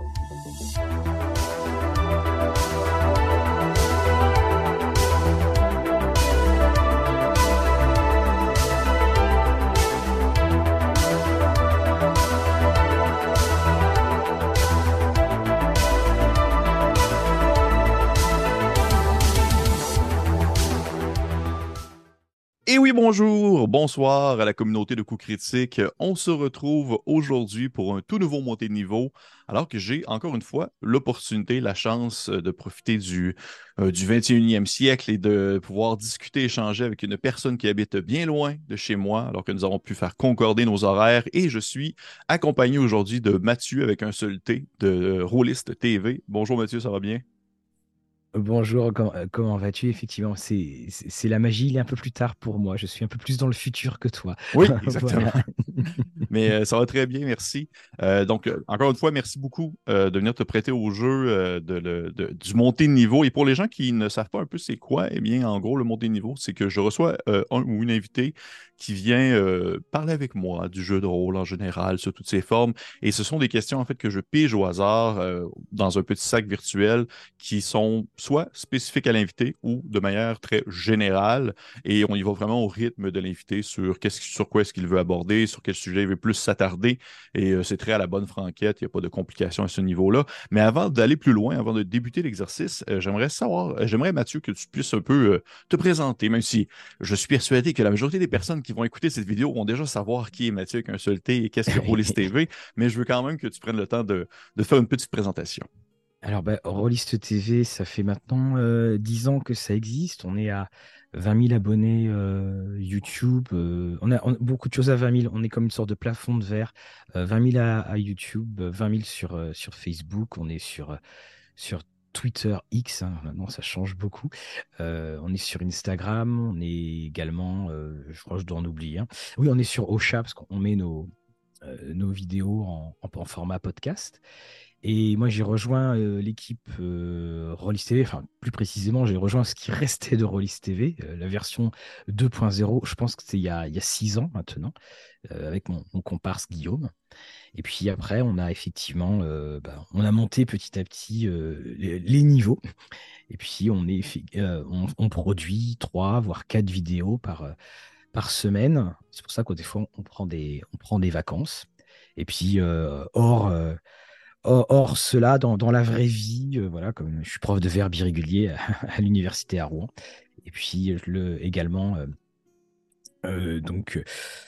Et oui, bonjour, bonsoir à la communauté de coups critiques. On se retrouve aujourd'hui pour un tout nouveau montée de niveau, alors que j'ai encore une fois l'opportunité, la chance de profiter du, euh, du 21e siècle et de pouvoir discuter, échanger avec une personne qui habite bien loin de chez moi, alors que nous avons pu faire concorder nos horaires. Et je suis accompagné aujourd'hui de Mathieu avec un seul T de Rollist TV. Bonjour Mathieu, ça va bien? Bonjour, comment, euh, comment vas-tu? Effectivement, c'est c'est- c'est la magie, il est un peu plus tard pour moi. Je suis un peu plus dans le futur que toi. Oui, exactement. Voilà. Mais euh, ça va très bien, merci. Euh, donc, encore une fois, merci beaucoup de venir te prêter au jeu de, le- de- du montée de niveau. Et pour les gens qui ne savent pas un peu c'est quoi, eh bien, en gros, le montée de niveau, c'est que je reçois un ou une invitée qui vient parler avec moi du jeu de rôle en général, sous toutes ses formes. Et ce sont des questions, en fait, que je pige au hasard dans un petit sac virtuel qui sont soit spécifiques à l'invité ou de manière très générale. Et on y va vraiment au rythme de l'invité sur, sur quoi est-ce qu'il veut aborder, sur quel sujet il veut plus s'attarder. Et euh, c'est très à la bonne franquette, il n'y a pas de complications à ce niveau-là. Mais avant d'aller plus loin, avant de débuter l'exercice, euh, j'aimerais savoir, euh, j'aimerais Mathieu que tu puisses un peu euh, te présenter, même si je suis persuadé que la majorité des personnes qui vont écouter cette vidéo vont déjà savoir qui est Mathieu avec un seul T et qu'est-ce que Rollis TV. Mais je veux quand même que tu prennes le temps de, de faire une petite présentation. Alors, bah, Rollist TV, ça fait maintenant euh, 10 ans que ça existe. On est à 20 000 abonnés YouTube. on, a, beaucoup de choses à 20 000. On est comme une sorte de plafond de verre. Euh, 20 000 à, YouTube, euh, 20 000 sur, Facebook. On est sur, Twitter X. hein. Maintenant, ça change beaucoup. On est sur Instagram. On est également, je crois que je dois en oublier. Oui, on est sur Ocha parce qu'on met nos, vidéos en format podcast. Et moi, j'ai rejoint euh, l'équipe euh, Rollis TV, enfin plus précisément, j'ai rejoint ce qui restait de Rollis TV, euh, la version 2.0, je pense que c'était il y a, six ans maintenant, euh, avec mon, comparse Guillaume. Et puis après, on a effectivement, bah, on a monté petit à petit les, niveaux. Et puis, on, est, on, produit trois, voire quatre vidéos par, par semaine. C'est pour ça qu'au des fois, on prend des, on prend des vacances. Et puis, hors, Or, cela, dans, dans la vraie vie, euh, voilà, comme je suis prof de verbe irrégulier à, l'université à Rouen, et puis le, également, euh, euh, donc,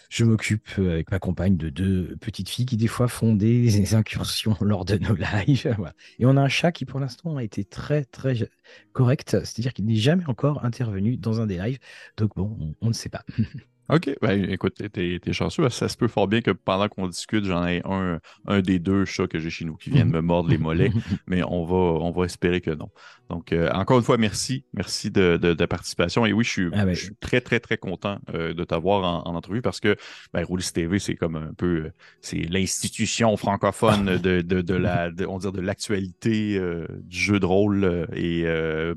je m'occupe avec ma compagne de deux petites filles qui des fois font des incursions lors de nos lives. Et on a un chat qui, pour l'instant, a été très, très correct, c'est-à-dire qu'il n'est jamais encore intervenu dans un des lives. Donc bon, on, on ne sait pas. OK, ben écoute, t'es, t'es chanceux. Ça se peut fort bien que pendant qu'on discute, j'en ai un, un des deux chats que j'ai chez nous qui vient de me mordre les mollets, mais on va, on va espérer que non. Donc, euh, encore une fois, merci. Merci de, de, participation. Et oui, je suis, Ah ben, je suis très, très, très content euh, de t'avoir en, en entrevue parce que ben, Roulis TV, c'est comme un peu, euh, c'est l'institution francophone de, de, de la, de, on dire de l'actualité euh, du jeu de rôle. et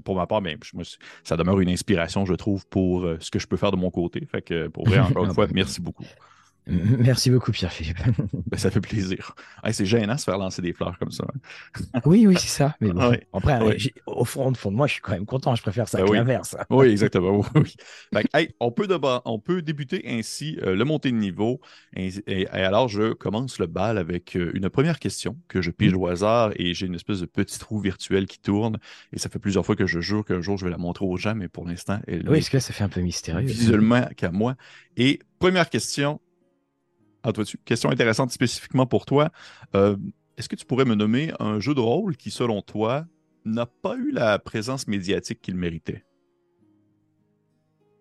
pour ma part, ben, je me suis- ça demeure une inspiration, je trouve, pour ce que je peux faire de mon côté. Fait que pour vrai, encore une Ah fois, ben. merci beaucoup. Merci beaucoup, Pierre-Philippe. Ben, ça fait plaisir. Hey, c'est gênant de se faire lancer des fleurs comme ça. hein. Oui, oui, c'est ça. Mais bon, Ouais, après, j'ai- au fond, au fond de moi, je suis quand même content. Je préfère ça Ben que oui. l'inverse. Oui, exactement. Oui. Fait hey, on, peut on peut débuter ainsi euh, le montée de niveau. Et, et- et alors, je commence le bal avec euh, une première question que je pige au hasard et j'ai une espèce de petit trou virtuel qui tourne. Et ça fait plusieurs fois que je jure qu'un jour je vais la montrer aux gens, mais pour l'instant, elle Oui, est-ce que là, ça fait un peu mystérieux visuellement qu'à moi. Et première question, à toi dessus. Question intéressante spécifiquement pour toi. Euh, Est-ce que tu pourrais me nommer un jeu de rôle qui, selon toi, n'a pas eu la présence médiatique qu'il méritait?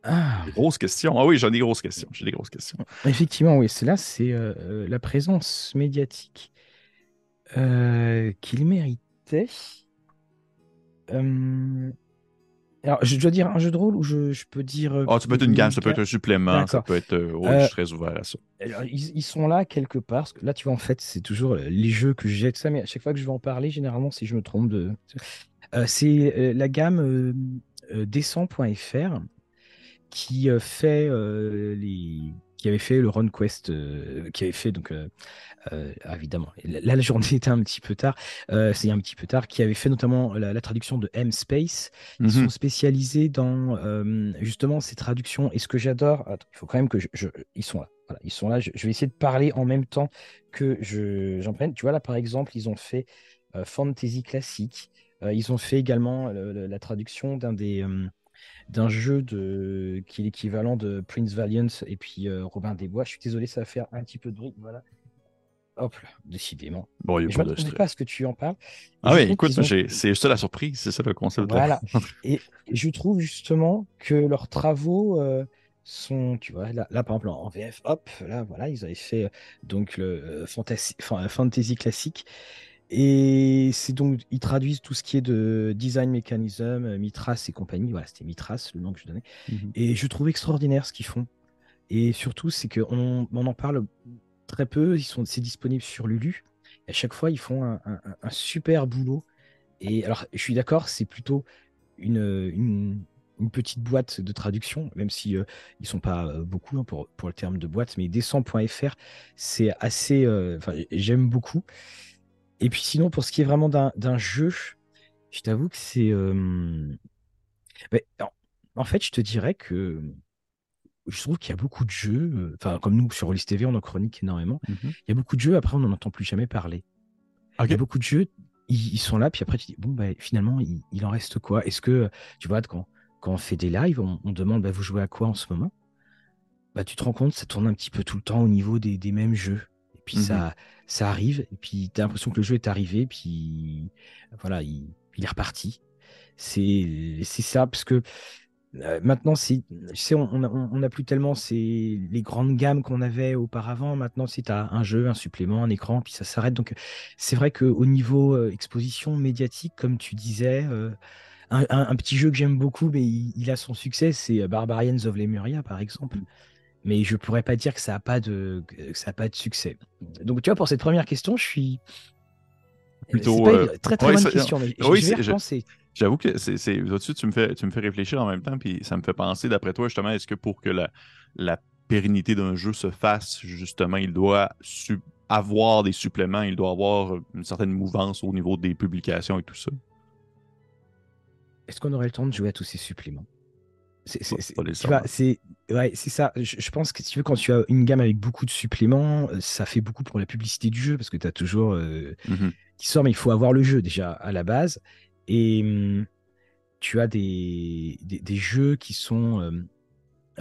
Ah, Grosse question. Ah oui, j'en ai des grosses questions. J'ai des grosses questions. effectivement, oui. C'est là, c'est euh, euh, la présence médiatique euh, qu'il méritait. Alors, je dois dire un jeu de rôle ou je, je peux dire. euh, Ah, ça peut être une gamme, ça peut être un supplément, ça D'accord. peut être. Euh, je suis très ouvert à ça. Alors, ils, ils sont là quelque part. Parce que là, tu vois, en fait, c'est toujours les jeux que j'ai, tout ça, mais à chaque fois que je vais en parler, généralement, si je me trompe de. Euh, c'est euh, la gamme Descend.fr qui fait les, qui avait fait le Run Quest, qui avait fait donc ah, évidemment. Là, la journée était un petit peu tard. c'est un petit peu tard. Qui avait fait notamment la, traduction de M Space. Ils sont mhm. spécialisés dans justement ces traductions. Et ce que j'adore, il faut quand même que je, ils sont là. Voilà, ils sont là. Je, vais essayer de parler en même temps que je j'en prenne. Tu vois là, par exemple, ils ont fait fantasy classique. ils ont fait également la traduction d'un des d'un jeu de, qui est l'équivalent de Prince Valiant et puis euh, Robin des Bois. Je suis désolé, ça va faire un petit peu de bruit. Voilà. Hop là, décidément. Bon, il je ne sais pas ce que tu en parles. ah oui, écoute, c'est ça la surprise, c'est ça le concept. Voilà. et je trouve justement que leurs travaux euh, sont, tu vois, là, par exemple en VF, hop, là, voilà, ils avaient fait euh, donc le fantasy, fantasy classique. Et c'est donc, ils traduisent tout ce qui est de design mechanism, euh, Mitras et compagnie. Voilà, c'était Mitras, le nom que je donnais. Mhm. Et je trouve extraordinaire ce qu'ils font. Et surtout, c'est qu'on on en parle très peu. Ils sont, c'est disponible sur Lulu. Et à chaque fois, ils font un, super boulot. Et alors, je suis d'accord, c'est plutôt une, une, petite boîte de traduction, même si euh, ils sont pas euh, beaucoup hein, pour, pour le terme de boîte, mais descend.fr, c'est assez. Enfin, j'aime beaucoup. Et puis sinon, pour ce qui est vraiment d'un jeu, je t'avoue que c'est... Euh, en fait, je te dirais que je trouve qu'il y a beaucoup de jeux, euh, enfin comme nous sur Rollis TV, on en chronique énormément. Mhm. Il y a beaucoup de jeux, après on n'en entend plus jamais parler. Il y a beaucoup de jeux, ils, sont là, puis après tu dis, bon, bah, finalement, il, en reste quoi? Est-ce que, tu vois, quand, quand on fait des lives, on, demande, bah, vous jouez à quoi en ce moment? Bah, Tu te rends compte, ça tourne un petit peu tout le temps au niveau des, des mêmes jeux puis mmh ça, ça arrive, et puis tu as l'impression que le jeu est arrivé, puis voilà, il, est reparti. C'est ça, parce que euh, maintenant, c'est, on n'a on, plus tellement ces, les grandes gammes qu'on avait auparavant. Maintenant, c'est un jeu, un supplément, un écran, puis ça s'arrête. Donc, c'est vrai qu'au niveau euh, exposition médiatique, comme tu disais, euh, un, petit jeu que j'aime beaucoup, mais il, a son succès, c'est Barbarians of Lemuria, par exemple mais je pourrais pas dire que ça a pas de ça a pas de succès. Donc tu vois pour cette première question, je suis plutôt euh, très très bonne question. Mais oui, J'avoue que c'est au-dessus, tu me fais tu me fais réfléchir en même temps, puis ça me fait penser d'après toi justement, est-ce que pour que la, la pérennité d'un jeu se fasse, justement, il doit avoir des suppléments, il doit avoir une certaine mouvance au niveau des publications et tout ça? Est-ce qu'on aurait le temps de jouer à tous ces suppléments? C'est ouais, ça. Je, pense que si tu veux, quand tu as une gamme avec beaucoup de suppléments, euh, ça fait beaucoup pour la publicité du jeu parce que tu as toujours euh, mmh qui sort, mais il faut avoir le jeu déjà à la base. Et mmh, tu as des, des, jeux qui sont. Euh,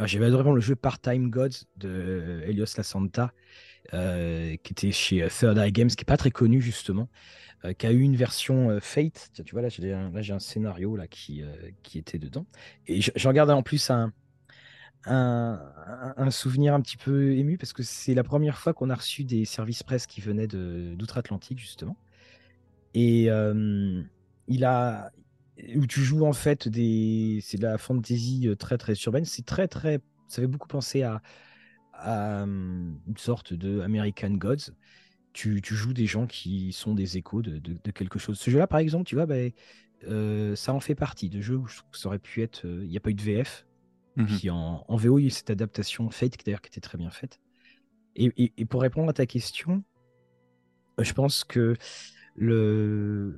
j'avais adoré le jeu Part-Time Gods de Helios La Santa, qui était chez Third Eye Games, qui est pas très connu justement. Euh, qui a eu une version euh, Fate. Tu vois, là, j'ai un, scénario là, qui, euh, était dedans. Et j'en regardais en plus un, souvenir un petit peu ému parce que c'est la première fois qu'on a reçu des services presse qui venaient d'outre-Atlantique, justement. Et il a. Où tu joues en fait des. C'est de la fantasy très très urbaine. C'est très très. Ça fait beaucoup penser à, à une sorte de American Gods tu, joues des gens qui sont des échos de, quelque chose. Ce jeu-là, par exemple, tu vois, bah, euh, ça en fait partie de jeux où je trouve que ça aurait pu être. Euh, il n'y a pas eu de VF. Mmh Puis en, VO, il y a eu cette adaptation Fate, d'ailleurs, qui était très bien faite. Et, pour répondre à ta question, euh, je pense que le,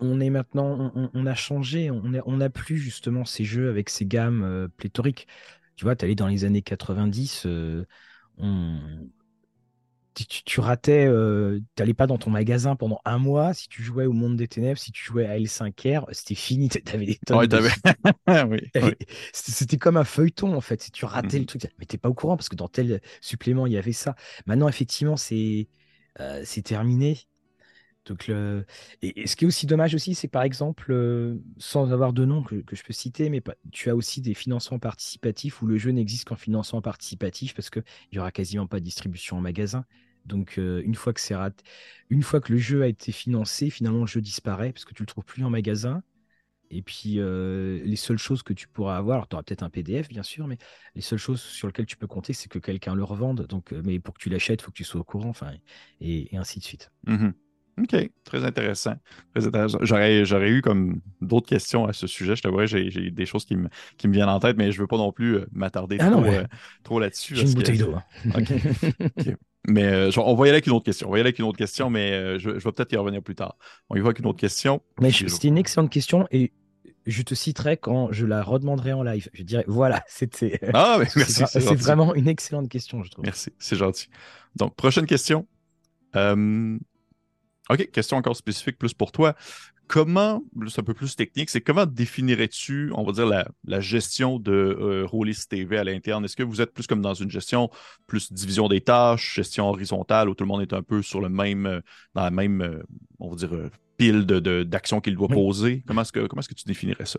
on est maintenant, on, a changé, on n'a plus justement ces jeux avec ces gammes pléthoriques. Tu vois, tu allais dans les années 90, on, tu, tu ratais, euh, tu n'allais pas dans ton magasin pendant un mois, si tu jouais au Monde des Ténèbres, si tu jouais à L5R, c'était fini, tu avais des tonnes C'était comme un feuilleton, en fait, si tu ratais le mmh truc, mais tu pas au courant, parce que dans tel supplément, il y avait ça. Maintenant, effectivement, c'est euh, terminé. Donc le... et, ce qui est aussi dommage aussi, c'est par exemple, euh, sans avoir de nom que, que, je peux citer, mais tu as aussi des financements participatifs où le jeu n'existe qu'en financement participatif parce qu'il n'y aura quasiment pas de distribution en magasin. Donc euh, une fois que c'est une fois que le jeu a été financé, finalement le jeu disparaît parce que tu le trouves plus en magasin. Et puis euh, les seules choses que tu pourras avoir, alors tu auras peut-être un PDF bien sûr, mais les seules choses sur lesquelles tu peux compter, c'est que quelqu'un le revende. Donc, euh, mais pour que tu l'achètes, il faut que tu sois au courant, enfin, et, ainsi de suite. Mmh OK, très intéressant. J'aurais, j'aurais eu comme d'autres questions à ce sujet. Je t'avouerais, j'ai, j'ai des choses qui me, qui me viennent en tête, mais je ne veux pas non plus m'attarder ah trop, trop, là-dessus. J'ai une bouteille d'eau. Hein. Mais euh, on va y aller avec une autre question. On va y aller avec une autre question, mais je, je, vais peut-être y revenir plus tard. On y va avec une autre question. Mais c'était une excellente question et je te citerai quand je la redemanderai en live. Je dirais, voilà, c'était. Ah, mais merci. C'est, vraiment une excellente question, je trouve. Merci, c'est gentil. Donc, prochaine question. OK, question encore spécifique plus pour toi. Comment, c'est un peu plus technique, c'est comment définirais-tu, on va dire, la, gestion de euh, TV à l'interne? Est-ce que vous êtes plus comme dans une gestion, plus division des tâches, gestion horizontale, où tout le monde est un peu sur le même, euh, dans la même, euh, on va dire, euh, pile d'actions de, qu'il doit poser? Comment est-ce que, comment est que tu définirais ça?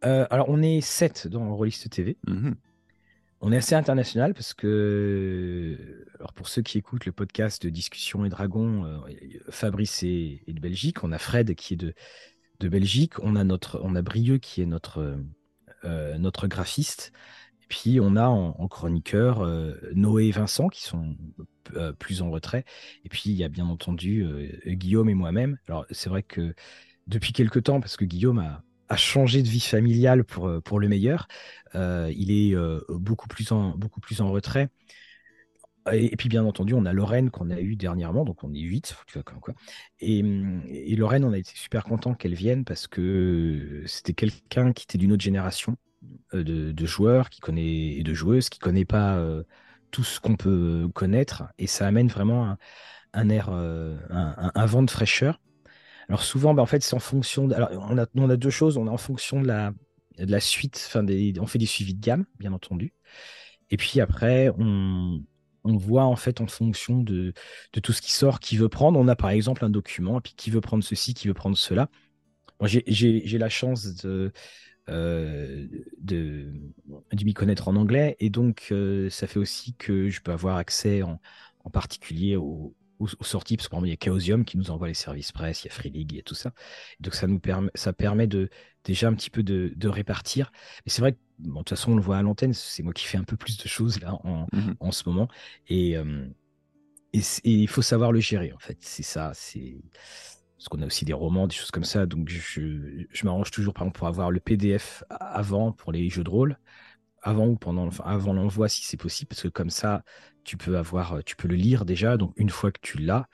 alors, on est sept dans Rollist TV. Mm-hmm. On est assez international parce que, pour ceux qui écoutent le podcast de Discussion et Dragon, euh, Fabrice est, de Belgique, on a Fred qui est de, Belgique, on a, Brieux qui est notre, euh, notre graphiste, et puis on a en, chroniqueur euh, Noé et Vincent qui sont plus en retrait, et puis il y a bien entendu Guillaume et moi-même. Alors c'est vrai que depuis quelque temps, parce que Guillaume a, a changé de vie familiale pour, euh, pour le meilleur. Euh, il est euh, beaucoup, plus en, beaucoup plus en retrait. Et, puis, bien entendu, on a Lorraine qu'on a eu dernièrement, donc on est 8. Quoi. Et, et, Lorraine, on a été super content qu'elle vienne parce que c'était quelqu'un qui était d'une autre génération de, joueurs qui connaît, et de joueuses qui ne connaît pas tout ce qu'on peut connaître. Et ça amène vraiment un, air, un, vent de fraîcheur. Alors souvent, bah, en fait, c'est en fonction. Alors, on a, on a deux choses. On est en fonction de la, de la suite. Enfin, on fait des suivis de gamme, bien entendu. Et puis après, on, on voit en fait en fonction de, de, tout ce qui sort, qui veut prendre. On a par exemple un document, et puis qui veut prendre ceci, qui veut prendre cela. J'ai la chance de, euh, de, de m'y connaître en anglais, et donc euh, ça fait aussi que je peux avoir accès en, en particulier au, aux, sorties, parce qu'il y a Chaosium qui nous envoie les services presse, il y a Free League et tout ça. donc ça nous permet, ça permet de déjà un petit peu de, de répartir. Mais c'est vrai que de toute façon on le voit à l'antenne, c'est moi qui fais un peu plus de choses là en, mmh en ce moment. Et, euh, et, il faut savoir le gérer en fait. C'est ça, c'est parce qu'on a aussi des romans, des choses comme ça. Donc je, je m'arrange toujours par exemple pour avoir le PDF avant pour les jeux de rôle avant ou pendant, enfin, avant l'envoi si c'est possible, parce que comme ça, tu peux avoir, euh, tu peux le lire déjà. Donc une fois que tu l'as,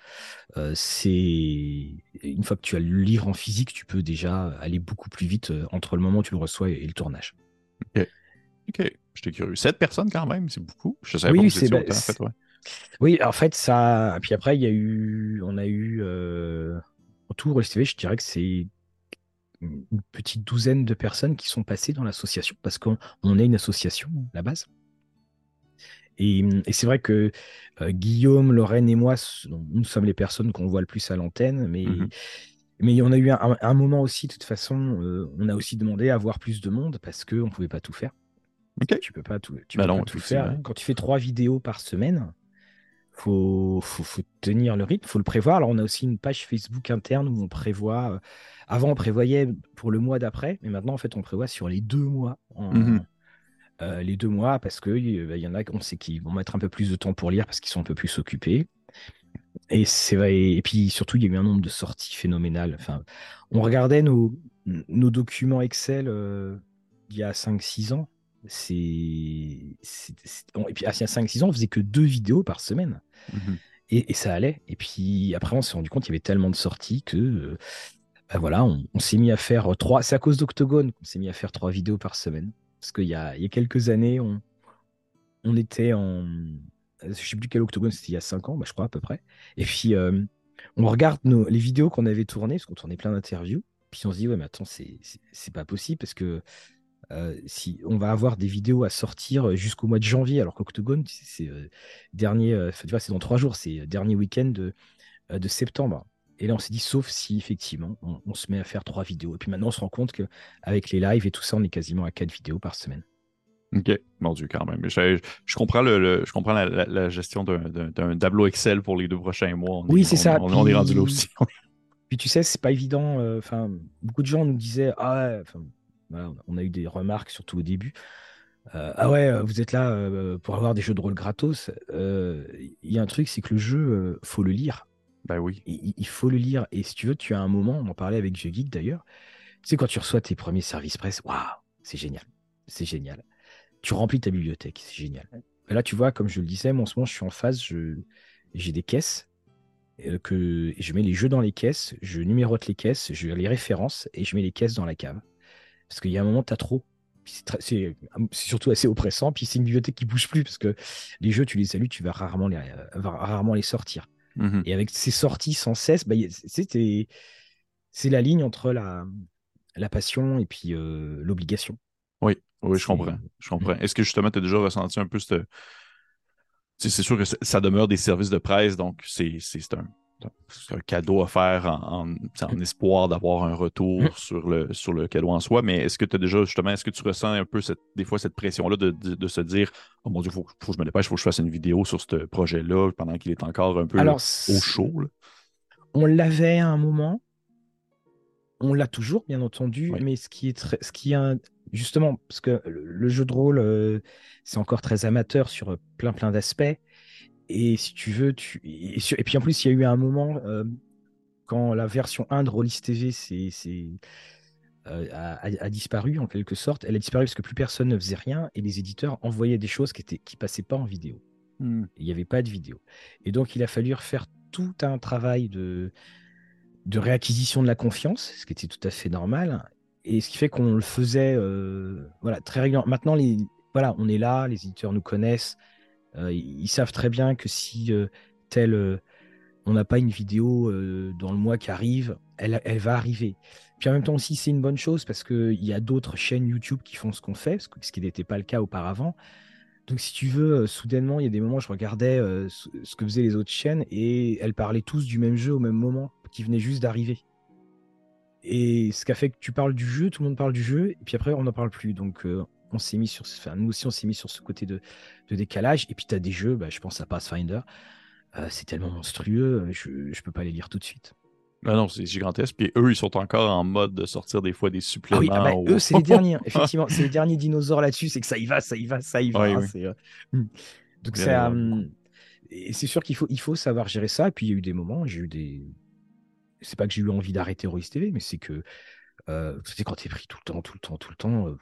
euh, c'est une fois que tu as le lire en physique, tu peux déjà aller beaucoup plus vite euh, entre le moment où tu le reçois et, le tournage. Ok, ok, j'étais curieux. Sept personnes quand même, c'est beaucoup. Je savais oui, pas c'est, en fait, Oui, en fait ça. Puis après, il y a eu, on a eu euh... autour STV, je dirais que c'est une petite douzaine de personnes qui sont passées dans l'association parce qu'on est une association à la base. Et, c'est vrai que euh, Guillaume, Lorraine et moi, nous sommes les personnes qu'on voit le plus à l'antenne, mais, mmh mais on a eu un, moment aussi, de toute façon, euh, on a aussi demandé à voir plus de monde parce qu'on ne pouvait pas tout faire. Tu peux pas tout, tu bah peux pas tout faire. Quand tu fais trois vidéos par semaine, faut, faut, faut tenir le rythme, faut le prévoir. Alors on a aussi une page Facebook interne où on prévoit. Euh, avant on prévoyait pour le mois d'après, mais maintenant en fait on prévoit sur les deux mois. Mmh euh, les deux mois parce qu'il bah, y en a qu'on sait qui vont mettre un peu plus de temps pour lire parce qu'ils sont un peu plus occupés. Et, c'est et puis surtout, il y a eu un nombre de sorties phénoménales. Enfin, on regardait nos, nos documents Excel euh, il y a 5-6 ans. C'est, et puis, il y a 5-6 ans, on faisait que deux vidéos par semaine. Mmh et, ça allait. Et puis après, on s'est rendu compte qu'il y avait tellement de sorties que bah, voilà, on, on s'est mis à faire trois. C'est à cause d'Octogone qu'on s'est mis à faire trois vidéos par semaine. Parce qu'il y a, quelques années, on, on était en. Je ne sais plus quel octogone, c'était il y a 5 ans, bah, je crois à peu près. Et puis, euh, on regarde nos, les vidéos qu'on avait tournées, parce qu'on tournait plein d'interviews. Puis on se dit, ouais, mais attends, c'est pas possible, parce que euh, si on va avoir des vidéos à sortir jusqu'au mois de janvier, alors qu'Octogone, c'est euh, dernier, c'est dans trois jours, c'est dernier week-end de, de septembre. Et là, on s'est dit, sauf si effectivement, on, se met à faire trois vidéos. Et puis maintenant, on se rend compte qu'avec les lives et tout ça, on est quasiment à quatre vidéos par semaine. Ok, mon Dieu, quand même. Je, je comprends, le, je comprends la, gestion d'un tableau Excel pour les deux prochains mois. oui, c'est ça. On, est rendu là aussi. puis tu sais, c'est pas évident. Euh, enfin, beaucoup de gens nous disaient, ah on a eu des remarques, surtout au début. Euh, ah ouais, vous êtes là euh, pour avoir des jeux de rôle gratos. Il y a un truc, c'est que le jeu, faut le lire Ben oui. il, faut le lire. Et si tu veux, tu as un moment, on en parlait avec Jeux Geek d'ailleurs. Tu sais, quand tu reçois tes premiers services presse, waouh, c'est génial. C'est génial. Tu remplis ta bibliothèque, c'est génial. là, tu vois, comme je le disais, moi, en ce moment, je suis en phase, j'ai des caisses euh, que je mets les jeux dans les caisses, je numérote les caisses, je les références et je mets les caisses dans la cave. Parce qu'il y a un moment, tu as trop. C'est surtout assez oppressant. Puis c'est une bibliothèque qui bouge plus parce que les jeux, tu les salues, tu vas rarement les, euh, rarement les sortir. Mmh et avec ces sorties sans cesse, bah, c'est la ligne entre la, la passion et puis euh, l'obligation. Oui, oui, je comprends. Je comprends. Est-ce que justement, tu as déjà ressenti un peu cette. C'est sûr que ça demeure des services de presse, donc c'est un, un cadeau à faire en, en, espoir d'avoir un retour mm. sur, le, sur le cadeau en soi. Mais est-ce que tu as déjà, justement, est-ce que tu ressens un peu cette, des fois cette pression-là de, de, se dire Oh mon Dieu, il faut, que je me dépêche, il faut que je fasse une vidéo sur ce projet-là pendant qu'il est encore un peu au chaud? On l'avait à un moment. On l'a toujours, bien entendu, mais ce qui est très, ce qui est justement, parce que le, jeu de rôle, euh, c'est encore très amateur sur plein plein d'aspects. Et si tu veux, tu... Et, puis en plus, il y a eu un moment euh, quand la version 1 de Rollis TV euh, a, disparu en quelque sorte. Elle a disparu parce que plus personne ne faisait rien et les éditeurs envoyaient des choses qui ne qui passaient pas en vidéo. Hmm. Il n'y avait pas de vidéo. Et donc, il a fallu refaire tout un travail de, de réacquisition de la confiance, ce qui était tout à fait normal. Et ce qui fait qu'on le faisait euh, voilà, très régulièrement. Maintenant, les, voilà, on est là, les éditeurs nous connaissent. Euh, ils savent très bien que si euh, tel, euh, on n'a pas une vidéo dans le mois qui arrive, elle, elle, va arriver. Puis en même temps aussi, c'est une bonne chose parce qu'il y a d'autres chaînes YouTube qui font ce qu'on fait, ce qui n'était pas le cas auparavant. Donc si tu veux, soudainement, il y a des moments où je regardais ce que faisaient les autres chaînes et elles parlaient tous du même jeu au même moment, qui venait juste d'arriver. Et ce qui a fait que tu parles du jeu, tout le monde parle du jeu, et puis après on n'en parle plus. Donc on s'est mis sur, enfin, nous aussi on s'est mis sur ce côté de, décalage. Et puis tu as des jeux, bah, je pense à Pathfinder, euh, c'est tellement monstrueux, je ne peux pas les lire tout de suite. Non, non, c'est gigantesque. Puis eux, ils sont encore en mode de sortir des fois des suppléments. Ah oui, ah bah, eux, c'est les derniers. Effectivement, c'est les derniers dinosaures là-dessus. C'est que ça y va, ça y va, ça y va. Hein, euh, hmm. Donc c'est, euh, c'est sûr qu'il faut, il faut savoir gérer ça. Et puis il y a eu des moments, j'ai eu des. C'est pas que j'ai eu envie d'arrêter Royce TV, mais c'est que euh, quand tu es pris tout le temps, tout le temps, tout le temps,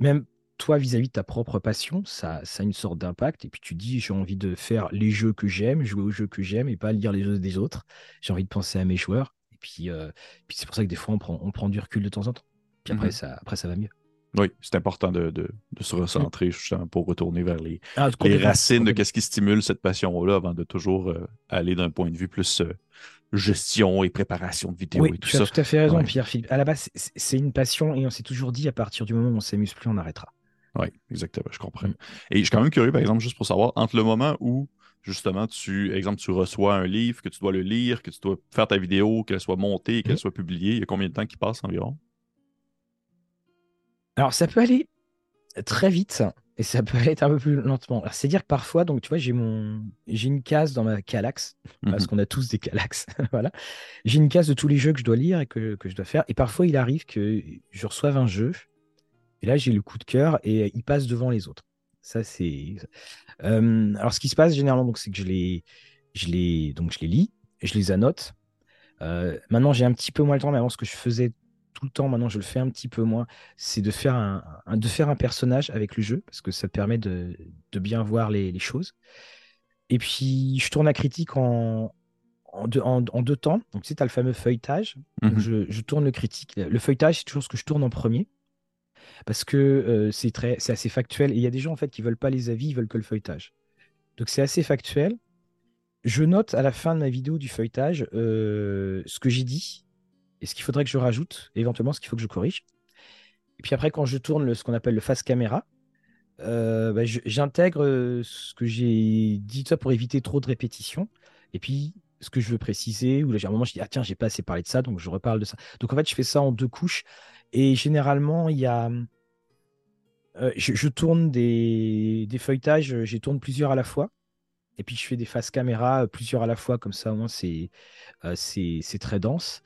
même toi vis-à-vis de ta propre passion, ça, ça a une sorte d'impact. Et puis tu dis, j'ai envie de faire les jeux que j'aime, jouer aux jeux que j'aime et pas lire les jeux des autres. J'ai envie de penser à mes joueurs. Et puis, euh, puis c'est pour ça que des fois, on prend, on prend du recul de temps en temps. Puis après, mhm. ça, après ça va mieux. Oui, c'est important de, de, se recentrer mm. justement pour retourner vers les, ah, les racines de qu'est-ce qui stimule cette passion-là avant de toujours euh, aller d'un point de vue plus euh, gestion et préparation de vidéos et tout tu as tout à fait raison, Pierre-Philippe. À la base, c'est une passion et on s'est toujours dit à partir du moment où on s'amuse plus, on arrêtera. Oui, exactement, je comprends. Mm. Et je suis quand même curieux, par exemple, juste pour savoir, entre le moment où justement tu, exemple, tu reçois un livre, que tu dois le lire, que tu dois faire ta vidéo, qu'elle soit montée, qu'elle mm. soit publiée, il y a combien de temps qui passe environ? Alors, ça peut aller très vite et ça peut aller un peu plus lentement. C'est dire que parfois, donc tu vois, j'ai mon, j'ai une case dans ma Calax parce mhm. qu'on a tous des Calax. voilà, j'ai une case de tous les jeux que je dois lire et que, que, je dois faire. Et parfois, il arrive que je reçoive un jeu et là, j'ai le coup de cœur et il passe devant les autres. Ça, c'est. Euh, alors, ce qui se passe généralement, donc, c'est que je les, je les, donc je les lis, je les annote. Euh, maintenant, j'ai un petit peu moins le temps, mais avant, ce que je faisais tout le temps, maintenant je le fais un petit peu moins, c'est de, faire un, de faire un personnage avec le jeu, parce que ça permet de, bien voir les, choses. Et puis je tourne la critique en, en, deux, en, deux temps. Donc tu sais, tu as le fameux feuilletage. Mhm. je, tourne le critique. Le feuilletage, c'est toujours ce que je tourne en premier. Parce que euh, c'est très, c'est assez factuel. Il y a des gens en fait qui veulent pas les avis, ils veulent que le feuilletage. Donc c'est assez factuel. Je note à la fin de ma vidéo du feuilletage euh, ce que j'ai dit, et ce qu'il faudrait que je rajoute, éventuellement ce qu'il faut que je corrige. Et puis après, quand je tourne ce qu'on appelle le face caméra, euh, bah, j'intègre ce que j'ai dit ça pour éviter trop de répétitions. Et puis ce que je veux préciser, ou là, à un moment, je dis, ah tiens, j'ai pas assez parlé de ça, donc je reparle de ça. Donc en fait, je fais ça en deux couches. Et généralement, il y a. Euh, je, tourne des, feuilletages, j'y tourne plusieurs à la fois. Et puis je fais des faces caméra plusieurs à la fois, comme ça, au moins, c'est c'est très dense.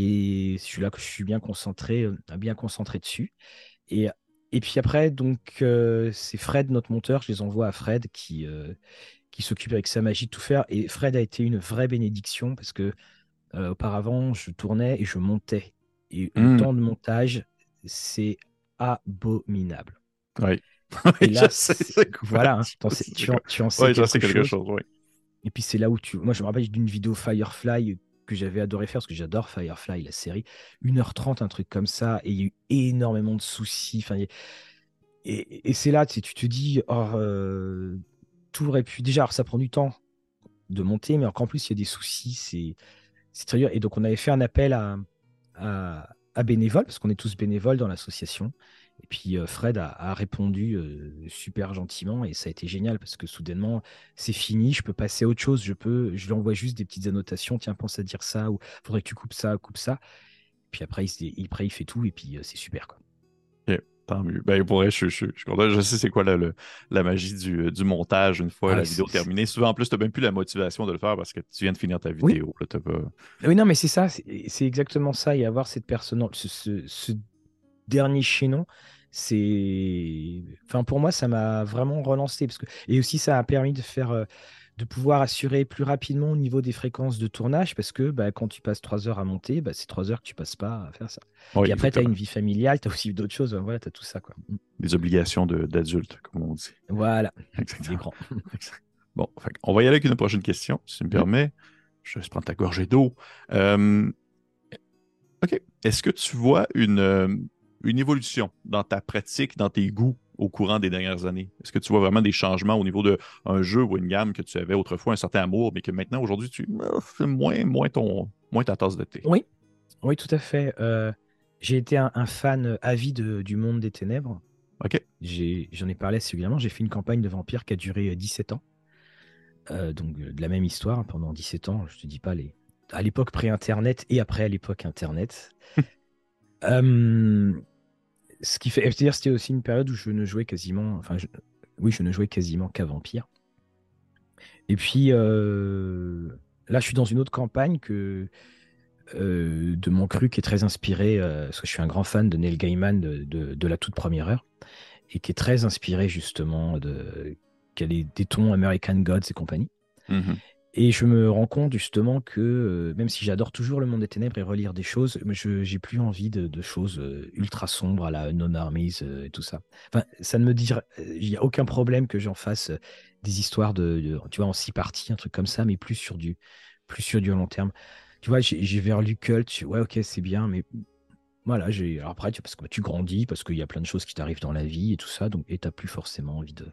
Et je suis là que je suis bien concentré, euh, bien concentré dessus. Et, et puis après, donc, euh, c'est Fred, notre monteur, je les envoie à Fred qui, euh, qui s'occupe avec sa magie de tout faire. Et Fred a été une vraie bénédiction parce que auparavant, je tournais et je montais. Et le Hmm. temps de montage, c'est abominable. Oui. Et là, sais voilà, hein, sais tu, en, tu en sais Ouais, quelque, sais quelque chose. Et puis c'est là où tu. Moi, je me rappelle d'une vidéo Firefly que j'avais adoré faire parce que j'adore Firefly, la série. 1h30, un truc comme ça. Et il y a eu énormément de soucis. Enfin, a- et, et c'est là, tu, te dis, oh, euh, tout aurait pu. Déjà, alors, ça prend du temps de monter, mais encore plus, il y a des soucis. C'est très dur. Et donc, on avait fait un appel à, à, à bénévoles, parce qu'on est tous bénévoles dans l'association. Et puis, euh, Fred a, répondu euh, super gentiment, et ça a été génial, parce que soudainement, c'est fini, je peux passer à autre chose, je peux, je lui envoie juste des petites annotations, tiens, pense à dire ça, ou faudrait que tu coupes ça, coupe ça. Puis après, il, il, il fait tout, et puis euh, c'est super, quoi. Tant mieux. Ben, pour vrai, je, je- je. Je sais c'est quoi la, le- la magie du, du montage une fois Ah, la vidéo terminée. Souvent, en plus, tu n'as même plus la motivation de le faire parce que tu viens de finir ta Oui. vidéo. là, t'as pas- Oui, non, mais c'est ça, c'est c'est exactement ça. Et avoir cette personne, ce, ce- ce dernier chaînon, c'est. Enfin, pour moi, ça m'a vraiment relancé. Parce que... Et aussi, ça a permis de faire. euh, de pouvoir assurer plus rapidement au niveau des fréquences de tournage, parce que bah, quand tu passes trois heures à monter, bah, c'est trois heures que tu passes pas à faire ça. Oui, Puis après, tu as une vie familiale, tu as aussi d'autres choses, voilà, tu as tout ça. Quoi. Des obligations de- d'adulte, comme on dit. Voilà. Exact. Bon, on va y aller avec une prochaine question, si tu me Mm. permets. Je vais prendre ta gorgée d'eau. Euh, OK. Est-ce que tu vois une, euh, une évolution dans ta pratique, dans tes goûts? Au courant des dernières années? Est-ce que tu vois vraiment des changements au niveau d'un jeu ou une gamme que tu avais autrefois un certain amour, mais que maintenant, aujourd'hui, tu euh, moins, moins, ton, moins ta tasse de thé? Oui, oui, tout à fait. Euh, j'ai été un, un fan avide du monde des ténèbres. OK. J'ai- J'en ai, parlé assez régulièrement. J'ai fait une campagne de vampire qui a duré euh, 17 ans. Euh, donc, euh, de la même histoire pendant 17 ans. Je te dis pas les. À l'époque pré-internet et après à l'époque internet. Euh, ce qui fait. C'était aussi une période où je ne jouais quasiment. Oui, je ne jouais quasiment qu'à vampire. Et puis, euh, là, je suis dans une autre campagne que. euh, de mon cru qui est très inspiré, euh, parce que je suis un grand fan de Neil Gaiman de, la toute première heure, et qui est très inspiré justement de qui a des, tons American Gods et compagnie. Mhm. Et je me rends compte justement que euh, même si j'adore toujours le monde des ténèbres et relire des choses, je j'ai plus envie de, choses euh, ultra sombres à la Non Armies euh, et tout ça. Enfin, ça ne me dit, il n'y a aucun problème que j'en fasse des histoires de, tu vois, en six parties, un truc comme ça, mais plus sur du, plus sur du long terme. Tu vois, j'ai vers lu Cult, je- ouais, ok, c'est bien, mais voilà, j'ai. Après, tu, parce que tu grandis, parce qu'il y a plein de choses qui t'arrivent dans la vie et tout ça, donc et t'as plus forcément envie de,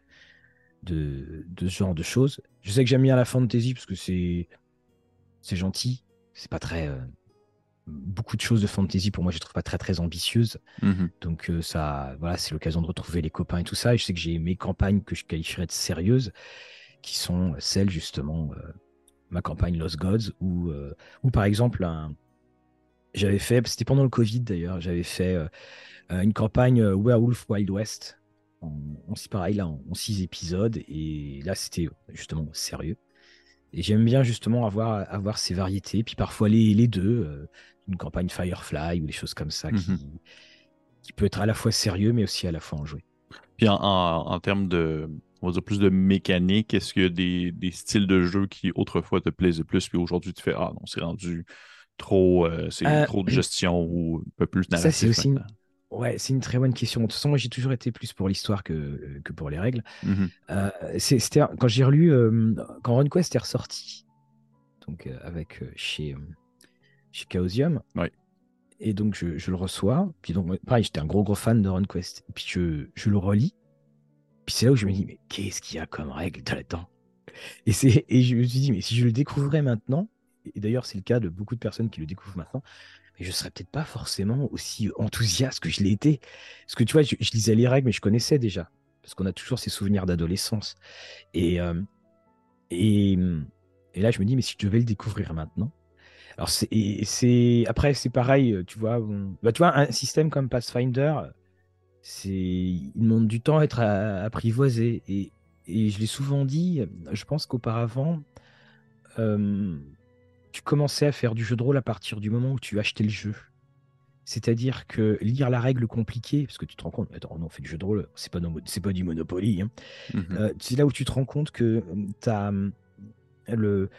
de, de ce genre de choses. Je sais que j'aime bien la fantasy parce que c'est c'est gentil, c'est pas très euh, beaucoup de choses de fantasy pour moi, je trouve pas très très ambitieuses. Mhm. Donc euh, ça, voilà, c'est l'occasion de retrouver les copains et tout ça. Et je sais que j'ai mes campagnes que je qualifierais de sérieuses, qui sont celles justement, euh, ma campagne Lost Gods, où, euh, où par exemple, un- j'avais fait, c'était pendant le Covid d'ailleurs, j'avais fait une campagne Werewolf Wild West, en, pareil là, en, en six épisodes, et là c'était justement sérieux. Et j'aime bien justement avoir, avoir ces variétés, puis parfois les, les deux, euh, une campagne Firefly ou des choses comme ça qui, Mhm. qui peut être à la fois sérieux mais aussi à la fois enjoué. Puis en, en- en termes de, on va dire plus de mécanique, est-ce qu'il y a des, des styles de jeu qui autrefois te plaisaient plus, puis aujourd'hui tu fais Ah non, c'est rendu trop, euh, c'est Euh, trop de gestion ou un peu plus Ça, narratif c'est aussi une... Ouais, c'est une très bonne question. De toute façon, moi, j'ai toujours été plus pour l'histoire que, que pour les règles. Mhm. Euh, c'était quand j'ai relu, euh, quand RunQuest est ressorti, donc euh, avec euh, chez, euh, chez Chaosium, Ouais. et donc je, je le reçois. Puis donc, pareil, j'étais un gros gros fan de RunQuest. Et puis je, je le relis. Puis c'est là où je me dis, mais qu'est-ce qu'il y a comme règle là-dedans et, c'est- et je me suis dit, mais si je le découvrais maintenant, et d'ailleurs c'est le cas de beaucoup de personnes qui le découvrent maintenant, mais je serais peut-être pas forcément aussi enthousiaste que je l'ai été. Parce que tu vois, je, lisais les règles, mais je connaissais déjà. Parce qu'on a toujours ces souvenirs d'adolescence. Et, euh, et, là, je me dis, mais si je devais le découvrir maintenant. Alors, c'est, après, c'est pareil, euh, tu vois, bah, tu vois, un système comme Pathfinder, c'est, il demande du temps à être apprivoisé. Et, et je l'ai souvent dit, je pense qu'auparavant, euh, commençais à faire du jeu de rôle à partir du moment où tu achetais le jeu. C'est-à-dire que lire la règle compliquée, parce que tu te rends compte, attends, on fait du jeu de rôle, c'est pas, c'est pas du Monopoly. Hein. Mmh c'est là où tu te rends compte que tu as le.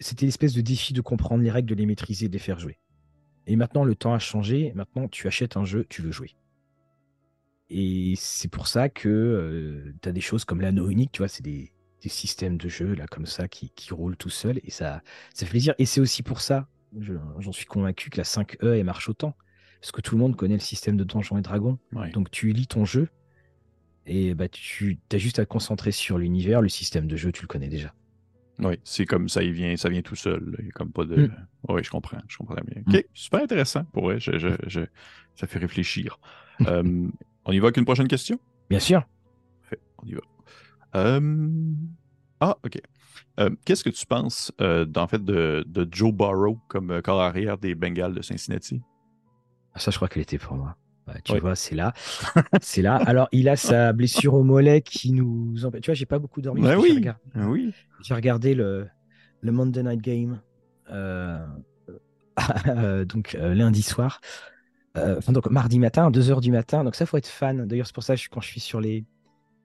C'était l'espèce de défi de comprendre les règles, de les maîtriser, de les faire jouer. Et maintenant, le temps a changé. Maintenant, tu achètes un jeu, tu veux jouer. Et c'est pour ça que tu as des choses comme l'anneau unique, tu vois, c'est des, systèmes de jeu là comme ça qui, roulent tout seul et ça, ça fait plaisir. Et c'est aussi pour ça, j'en suis convaincu que la 5E elle marche autant. Parce que tout le monde connaît le système de Donjons et Dragons. Donc tu lis ton jeu et bah, tu as juste à te concentrer sur l'univers, le système de jeu, tu le connais déjà. Oui, c'est comme ça, il vient, ça vient tout seul. Il comme pas de. Mm. Oui, je comprends, je comprends bien. Mm. Ok, super intéressant. Pour vrai, ça fait réfléchir. Euh, on y va avec une prochaine question? Bien sûr. on y va. Euh, ah, ok. Euh, qu'est-ce que tu penses en fait de, Joe Burrow comme corps arrière des Bengals de Cincinnati? Ah, ça, je crois qu'elle était pour moi. tu vois, c'est là. c'est là. Alors, il a sa blessure au mollet qui nous empêche. Tu vois, j'ai pas beaucoup dormi. Ben oui. oui. J'ai regardé le, le Monday Night Game euh, donc euh, lundi soir. Euh, donc mardi matin, 2h du matin. Donc ça, faut être fan. D'ailleurs, c'est pour ça que quand je suis sur les,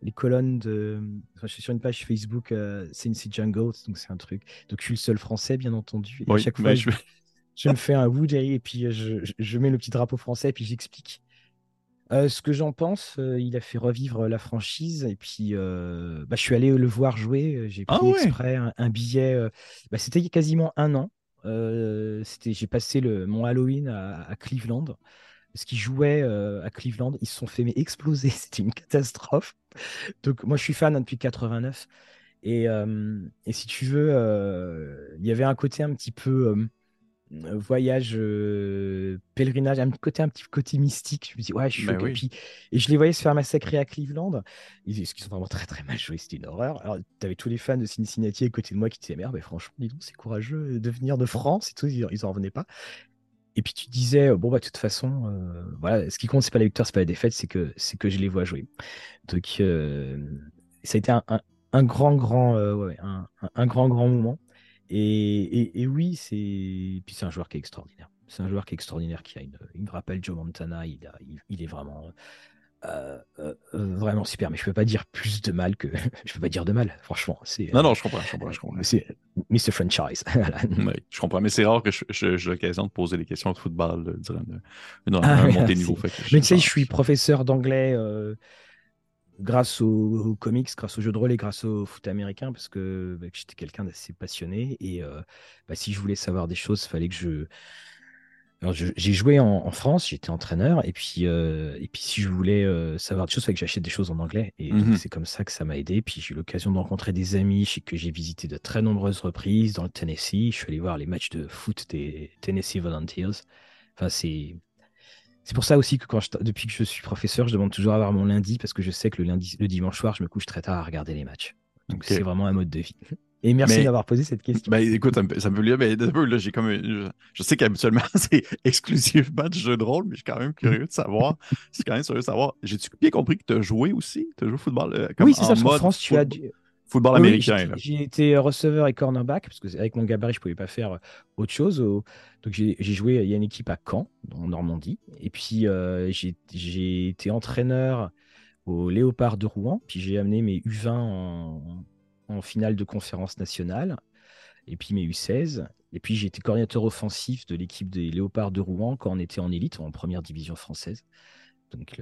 les colonnes de. Enfin, je suis sur une page Facebook euh, Cincy Jungle, donc c'est un truc. Donc je suis le seul français, bien entendu. Et à chaque fois, je... je... me fais un wood et puis je, je, mets le petit drapeau français et puis j'explique euh, ce que j'en pense, euh, il a fait revivre la franchise et puis euh, bah, je suis allé le voir jouer. J'ai ah pris exprès un, billet. Bah, c'était quasiment un an. c'était, j'ai passé le, mon Halloween à, Cleveland. Parce qu'ils jouaient à Cleveland, ils se sont fait mais, exploser. C'était une catastrophe. Donc moi je suis fan hein, depuis 89. Et, et, si tu veux, il y avait un côté un petit peu voyage, euh, pèlerinage, un côté un petit côté mystique. Je me dis ouais, je suis bah et, je les voyais se faire massacrer à Cleveland. Ils, ils sont vraiment très très mal joués, c'était une horreur. Alors tu avais tous les fans de Cincinnati à côté de moi qui disaient merde, mais franchement, dis donc, c'est courageux de venir de France et tout, ils, ils en revenaient pas. Et puis tu disais bon bah de toute façon, euh, voilà, ce qui compte c'est pas la victoire, c'est pas la défaite, c'est que c'est que je les vois jouer. Donc euh, ça a été un, un, grand grand un, un, grand grand moment. Et, oui, c'est puis c'est un joueur qui est extraordinaire. C'est un joueur qui est extraordinaire, qui a une, il me rappelle Joe Montana, il, il, est vraiment, euh, euh, euh, vraiment super. Mais je peux pas dire plus de mal que, je peux pas dire de mal, franchement. Non, non, je comprends, je comprends, je comprends. C'est Mr. Franchise. je comprends, mais c'est rare que j'ai l'occasion de poser des questions de football durant, ah, un montée niveau. mais tu sais, je suis professeur d'anglais grâce aux, comics, grâce aux jeux de rôle et grâce au foot américain, parce que bah, j'étais quelqu'un d'assez passionné. Et bah, si je voulais savoir des choses, il fallait que je. J'ai joué en, France, j'étais entraîneur, et puis, euh, et puis si je voulais euh, savoir des choses, il fallait que j'achète des choses en anglais. Et mmh c'est comme ça que ça m'a aidé. Puis j'ai eu l'occasion de rencontrer des amis que j'ai visité de très nombreuses reprises dans le Tennessee. Je suis allé voir les matchs de foot des Tennessee Volunteers. Enfin, c'est c'est pour ça aussi que quand depuis que je suis professeur, je demande toujours à avoir mon lundi parce que je sais que le lundi, le dimanche soir, je me couche très tard à regarder les matchs. Donc c'est vraiment un mode de vie. Et merci d'avoir posé cette question. Ben, écoute, ça me, ça me mais là, j'ai comme, je, je sais qu'habituellement, c'est exclusivement du jeu de rôle, mais je suis quand même curieux de savoir. quand même curieux de savoir. J'ai-tu bien compris que tu as joué aussi? Tu as joué au football? Euh, oui, c'est ça. En France, tu as du football américain. J'ai été receveur et cornerback, parce que avec mon gabarit, je ne pouvais pas faire euh, autre chose. Donc j'ai joué, il y a une équipe à Caen, en Normandie. Et puis euh, j'ai été entraîneur au Léopard de Rouen. Puis j'ai amené mes U20 en, en, finale de conférence nationale. Et puis mes U16. Et puis j'ai été coordinateur offensif de l'équipe des Léopards de Rouen quand on était en élite, en première division française. Donc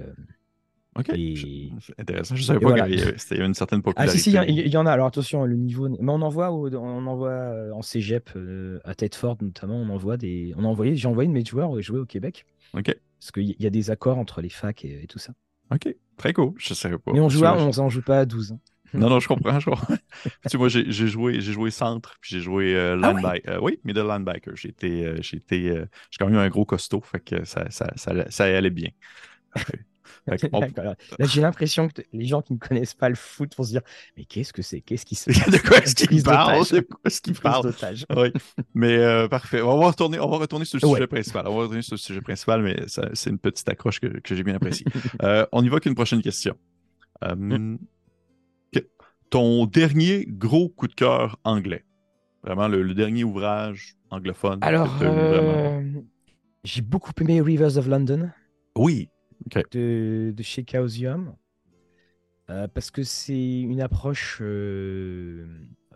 Ok. C'est intéressant. Je ne savais pas qu'il y avait une certaine popularité. Ah, si, si, il y, en a. Alors attention, le niveau. Mais on envoie, on envoie euh, en cégep, euh, à Tedford notamment, on envoie des. On envoyé, j'ai envoyé de mes joueurs jouer au Québec. Ok. Parce qu'il y a des accords entre les facs et, tout ça. Ok. Très cool. Je ne savais pas. Mais on joue à 11, on joue pas à 12. Hein. Non, non, je comprends. Je comprends. tu vois, j'ai joué, joué centre, puis j'ai joué euh, ah linebacker. oui? middle linebacker. J'ai quand même eu un gros costaud, fait que ça, ça, ça, ça allait bien. Là, j'ai l'impression que les gens qui ne connaissent pas le foot vont se dire Mais qu'est-ce que c'est? Qu'est-ce qui se De quoi est-ce qu'il parle De quoi est-ce qu'il parle oui. Mais euh, parfait. On va, retourner, on va retourner sur le sujet principal. On va retourner sur le sujet principal, mais c'est une petite accroche que, que j'ai bien appréciée. euh, on y va qu'une prochaine question. Euh, mm. Ton dernier gros coup de cœur anglais? Vraiment, le, dernier ouvrage anglophone Alors, euh, J'ai beaucoup aimé Rivers of London. Oui. De, de, chez Chaosium. Euh, parce que c'est une approche euh,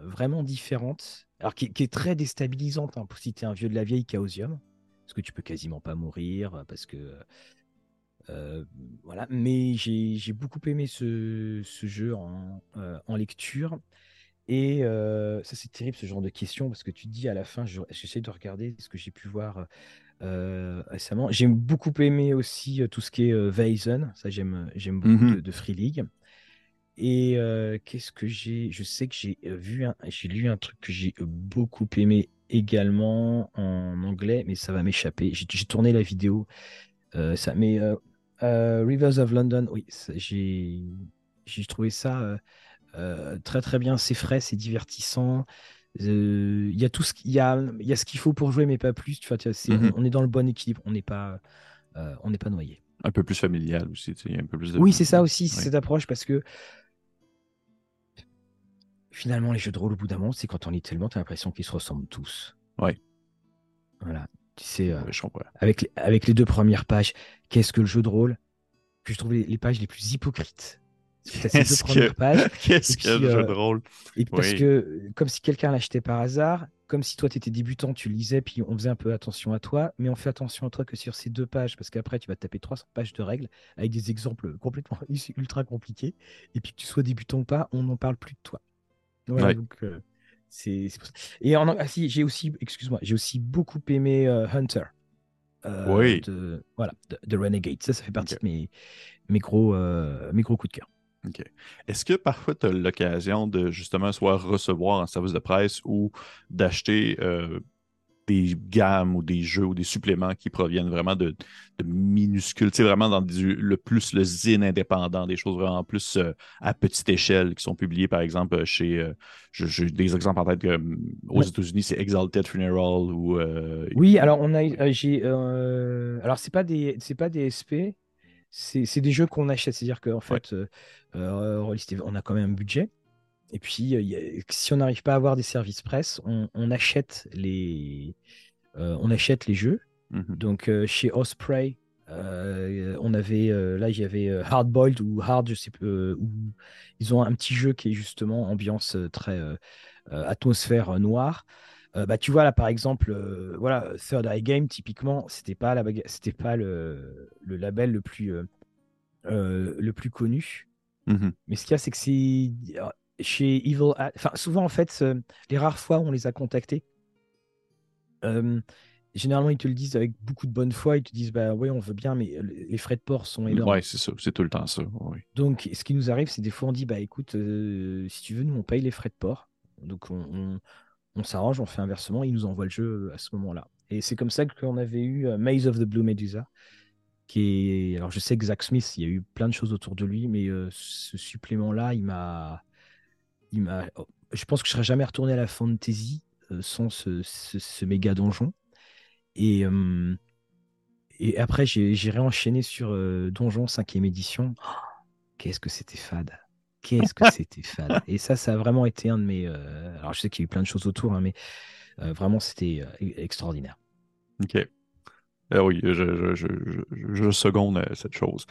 vraiment différente. Alors, qui, est très déstabilisante hein, pour si tu es un vieux de la vieille Chaosium. Parce que tu peux quasiment pas mourir. Parce que. Euh, voilà. Mais j'ai beaucoup aimé ce, ce jeu en, en lecture. Et ça, c'est terrible ce genre de questions parce que tu te dis à la fin, j'essaie de regarder ce que j'ai pu voir récemment. J'ai beaucoup aimé aussi tout ce qui est Weizen, ça j'aime j'aime beaucoup mmh de, Free League. Et qu'est-ce que j'ai Je sais que j'ai vu, j'ai lu un truc que j'ai beaucoup aimé également en anglais, mais ça va m'échapper. J'ai tourné la vidéo, ça. Mais Rivers of London, oui, j'ai trouvé ça euh, très très bien, c'est frais, c'est divertissant. Euh, il y a tout ce qu'il y a, y a ce qu'il faut pour jouer, mais pas plus. Tu vois, mhm. on, est dans le bon équilibre. On n'est pas, euh, on n'est pas noyé. Un peu plus familial aussi. un peu plus Oui, c'est ça aussi, cette approche, parce que finalement, les jeux de rôle au bout d'un moment, c'est quand on lit tellement, tu as l'impression qu'ils se ressemblent tous. Oui. Voilà. Tu sais, avec, les, avec les deux premières pages, qu'est-ce que le jeu de rôle? Que je trouve les pages les plus hypocrites. Qu'est-ce que le jeu de rôle? Et parce que, comme si quelqu'un l'achetait par hasard, comme si toi, tu étais débutant, tu lisais, puis on faisait un peu attention à toi, mais on fait attention à toi que sur ces deux pages, parce qu'après, tu vas taper 300 pages de règles avec des exemples complètement ultra compliqués, et puis que tu sois débutant ou pas, on n'en parle plus de toi. Voilà, donc, euh, c'est Et en ah, si, j'ai aussi, excuse-moi, j'ai aussi beaucoup aimé euh, Hunter. Euh, oui. De, voilà, de, Renegade. Ça, ça fait partie de mes, mes, gros, mes gros coups de cœur. Est-ce que parfois tu as l'occasion de justement soit recevoir un service de presse ou d'acheter euh, des gammes ou des jeux ou des suppléments qui proviennent vraiment de, minuscules, tu sais, vraiment dans le plus le zine indépendant, des choses vraiment plus euh, à petite échelle qui sont publiées par exemple chez, euh, j'ai des exemples en tête aux États-Unis, c'est Exalted Funeral ou. oui, alors on a, j'ai, alors c'est pas des, c'est pas des SP c'est des jeux qu'on achète. C'est-à-dire qu'en fait, euh, euh, on a quand même un budget. Et puis, si on n'arrive pas à avoir des services presse, on, achète, les, euh, on achète les jeux. Mmh Donc, chez Osprey, on avait, là, il y avait Hard Boiled ou Hard, je sais où ils ont un petit jeu qui est justement ambiance très atmosphère noire. Euh, bah, tu vois, là, par exemple, euh, voilà, Third Eye Game, typiquement, c'était pas, la c'était pas le, le, label le plus, euh, le plus connu. Mmh Mais ce qu'il y a, c'est que c'est chez Evil. Enfin, souvent, en fait, les rares fois où on les a contactés, généralement, ils te le disent avec beaucoup de bonne foi. Ils te disent, bah oui, on veut bien, mais les frais de port sont énormes. Ouais, c'est ça, c'est tout le temps ça. Donc, ce qui nous arrive, c'est des fois, on dit, bah écoute, si tu veux, nous, on paye les frais de port. Donc, on, on s'arrange, on fait un versement, il nous envoie le jeu euh, à ce moment-là. Et c'est comme ça qu'on avait eu euh, Maze of the Blue Medusa, qui est. Alors je sais que Zach Smith, il y a eu plein de choses autour de lui, mais euh, ce supplément-là, il m'a. Il m'a. Je pense que je serais jamais retourné à la fantasy sans ce, méga donjon. Et, et après, j'ai réenchaîné sur Donjon 5 édition. Oh, qu'est-ce que c'était fade! qu'est-ce que c'était fade. Et ça, ça a vraiment été un de mes. Euh, alors, je sais qu'il y a eu plein de choses autour, hein, mais euh, vraiment, c'était euh, extraordinaire. OK. Oui, je, je, je, seconde cette chose.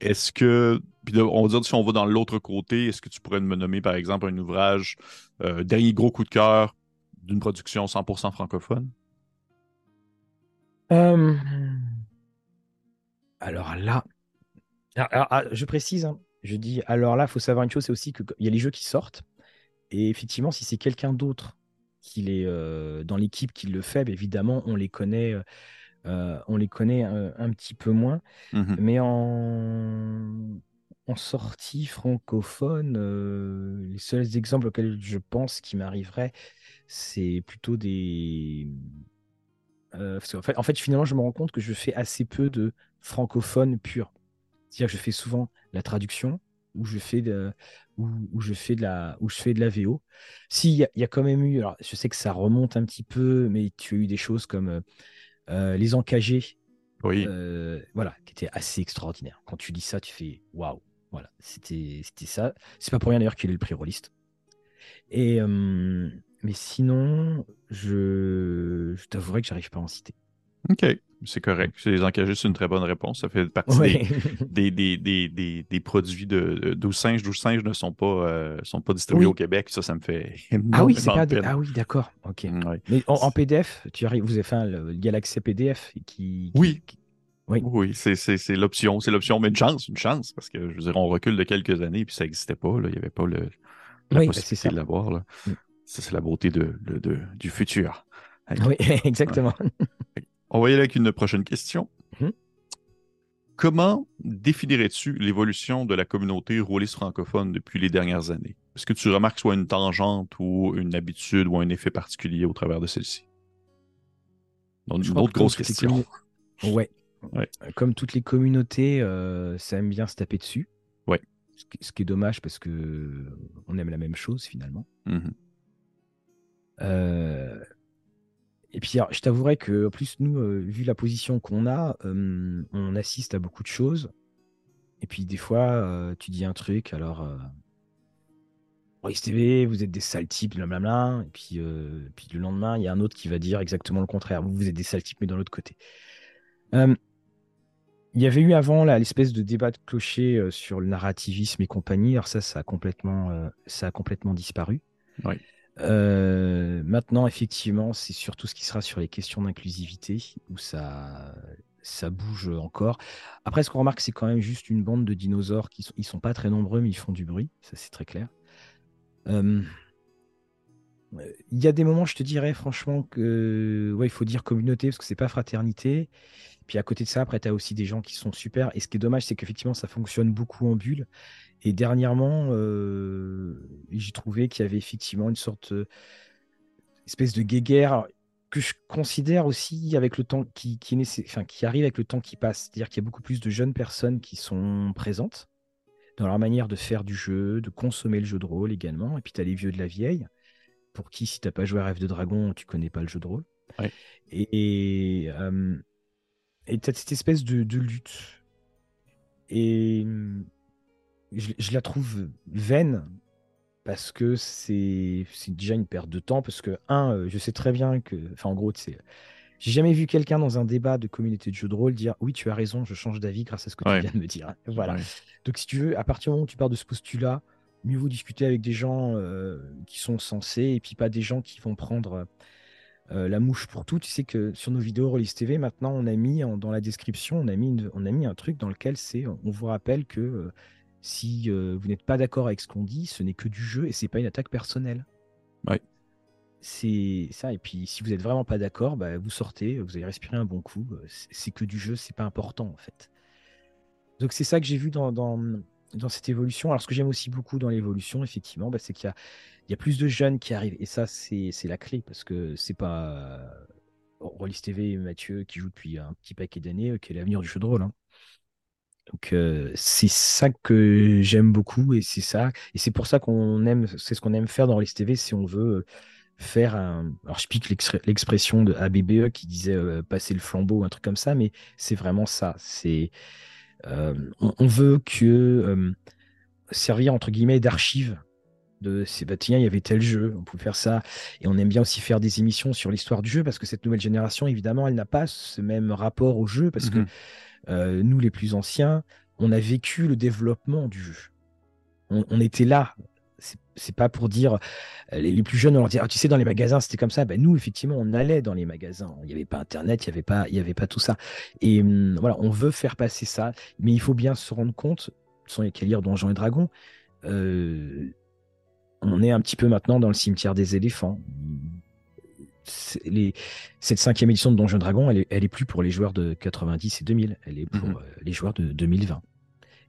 Est-ce que, on va dire, si on va dans l'autre côté, est-ce que tu pourrais me nommer, par exemple, un ouvrage, dernier gros coup de cœur d'une production 100% francophone? Alors là, ah, je précise, hein, je dis, alors là, il faut savoir une chose, c'est aussi qu'il y a les jeux qui sortent. Et effectivement, si c'est quelqu'un d'autre qui est euh, dans l'équipe qui le fait, bah, évidemment, on les connaît, euh, euh, on les connaît un, petit peu moins. Mmh Mais en, en sortie francophone, les seuls exemples auxquels je pense qui m'arriveraient, c'est plutôt des. en, fait, en fait, finalement, je me rends compte que je fais assez peu de francophones purs. C'est-à-dire que je fais souvent la traduction ou je fais de, où, je fais de la, où je fais de la VO. Si, il y, a quand même eu, alors je sais que ça remonte un petit peu, mais tu as eu des choses comme euh, euh, Les Encagés. Oui. Euh, voilà, qui étaient assez extraordinaires. Quand tu lis ça, tu fais waouh. Voilà, c'était ça. C'est pas pour rien d'ailleurs qu'il ait le prix Rolliste. Et, mais sinon, je, je t'avouerai que j'arrive pas à en citer. Ok. C'est correct. Les encager, c'est une très bonne réponse. Ça fait partie des, des, des, des, produits de 12 singes. 12 singes ne sont pas, euh, sont pas distribués au Québec. Ça, ça me fait Ah oui, c'est pas Ah oui, d'accord. OK. Mais en, PDF, tu arrives, vous avez fait le Galaxy PDF qui, Oui. Oui, oui c'est l'option. C'est l'option, mais une chance, une chance. Parce que je veux dire, on recule de quelques années, puis ça n'existait pas. Là. Il n'y avait pas le, la oui, possibilité de l'avoir. Mm. Ça, c'est la beauté de, de, du futur. Oui, exactement. On va y aller avec une prochaine question. Mhm. Comment définirais-tu l'évolution de la communauté rôliste francophone depuis les dernières années? Est-ce que tu remarques soit une tangente ou une habitude ou un effet particulier au travers de celle-ci? Donc, une autre grosse question. Ouais. Comme toutes les communautés, euh, ça aime bien se taper dessus. Ouais. Ce, qui, est dommage parce que on aime la même chose finalement. Mhm. Euh, et puis, je t'avouerai que, en plus, nous, vu la position qu'on a, on assiste à beaucoup de choses. Et puis, des fois, tu dis un truc, alors. TV, vous êtes des sales types, blablabla. Et puis, puis le lendemain, il y a un autre qui va dire exactement le contraire. Vous, vous êtes des sales types, mais dans l'autre côté. Il y avait eu avant l'espèce de débat de clocher sur le narrativisme et compagnie. Alors ça, ça a complètement, ça a complètement disparu. Oui. Euh, maintenant, effectivement, c'est surtout ce qui sera sur les questions d'inclusivité où ça, ça bouge encore. Après, ce qu'on remarque, c'est quand même juste une bande de dinosaures qui sont, ils sont pas très nombreux, mais ils font du bruit. Ça, c'est très clair. Euh, il y a des moments, je te dirais franchement que ouais, il faut dire communauté parce que c'est pas fraternité. Puis à côté de ça, après, tu as aussi des gens qui sont super. Et ce qui est dommage, c'est qu'effectivement, ça fonctionne beaucoup en bulle. Et dernièrement, euh, j'ai trouvé qu'il y avait effectivement une sorte d'espèce de guéguerre que je considère aussi avec le temps qui, qui, enfin, qui arrive avec le temps qui passe. C'est-à-dire qu'il y a beaucoup plus de jeunes personnes qui sont présentes dans leur manière de faire du jeu, de consommer le jeu de rôle également. Et puis tu as les vieux de la vieille, pour qui, si tu n'as pas joué à Rêve de Dragon, tu connais pas le jeu de rôle. Et euh, tu as cette espèce de, de lutte. Et je, la trouve vaine parce que c'est déjà une perte de temps. Parce que, un, euh, je sais très bien que. Enfin, en gros, c'est. J'ai jamais vu quelqu'un dans un débat de communauté de jeux de rôle dire oui, tu as raison, je change d'avis grâce à ce que tu viens de me dire. Voilà. Donc, si tu veux, à partir du moment où tu pars de ce postulat, mieux vaut discuter avec des gens euh, qui sont sensés et puis pas des gens qui vont prendre euh, la mouche pour tout. Tu sais que sur nos vidéos Rollis TV, maintenant, on a mis dans la description, on a mis, on a mis un truc dans lequel c'est, on vous rappelle que si euh, vous n'êtes pas d'accord avec ce qu'on dit, ce n'est que du jeu et c'est pas une attaque personnelle. Ouais. C'est ça. Et puis, si vous n'êtes vraiment pas d'accord, bah, vous sortez, vous allez respirer un bon coup. Euh, c'est que du jeu, c'est pas important en fait. Donc, c'est ça que j'ai vu dans, dans, dans, cette évolution. Alors, ce que j'aime aussi beaucoup dans l'évolution, effectivement, bah, c'est qu'il y, y a, plus de jeunes qui arrivent. Et ça, c'est la clé parce que c'est pas Rollis TV et Mathieu qui joue depuis un petit paquet d'années euh, qui est l'avenir du jeu de rôle. Hein. Donc euh, c'est ça que j'aime beaucoup et c'est ça et c'est pour ça qu'on aime c'est ce qu'on aime faire dans les TV si on veut faire un alors je pique l'expression de ABBE qui disait euh, passer le flambeau un truc comme ça mais c'est vraiment ça c'est euh, on, veut que servir entre guillemets d'archive de c'est bah, il y avait tel jeu on pouvait faire ça et on aime bien aussi faire des émissions sur l'histoire du jeu parce que cette nouvelle génération évidemment elle n'a pas ce même rapport au jeu parce que mmh euh, nous, les plus anciens, on a vécu le développement du jeu. On, était là. C'est pas pour dire euh, les, plus jeunes, on leur dit ah, tu sais dans les magasins c'était comme ça. Ben, nous effectivement on allait dans les magasins. Il n'y avait pas internet, il n'y avait pas il y avait pas tout ça. Et hum, voilà, on veut faire passer ça, mais il faut bien se rendre compte, sans qu'à lire Donjons et Dragons, euh, on est un petit peu maintenant dans le cimetière des éléphants les, cette cinquième édition de Donjons Dragon, elle est, elle est plus pour les joueurs de 90 et 2000, elle est pour mhm. euh, les joueurs de 2020.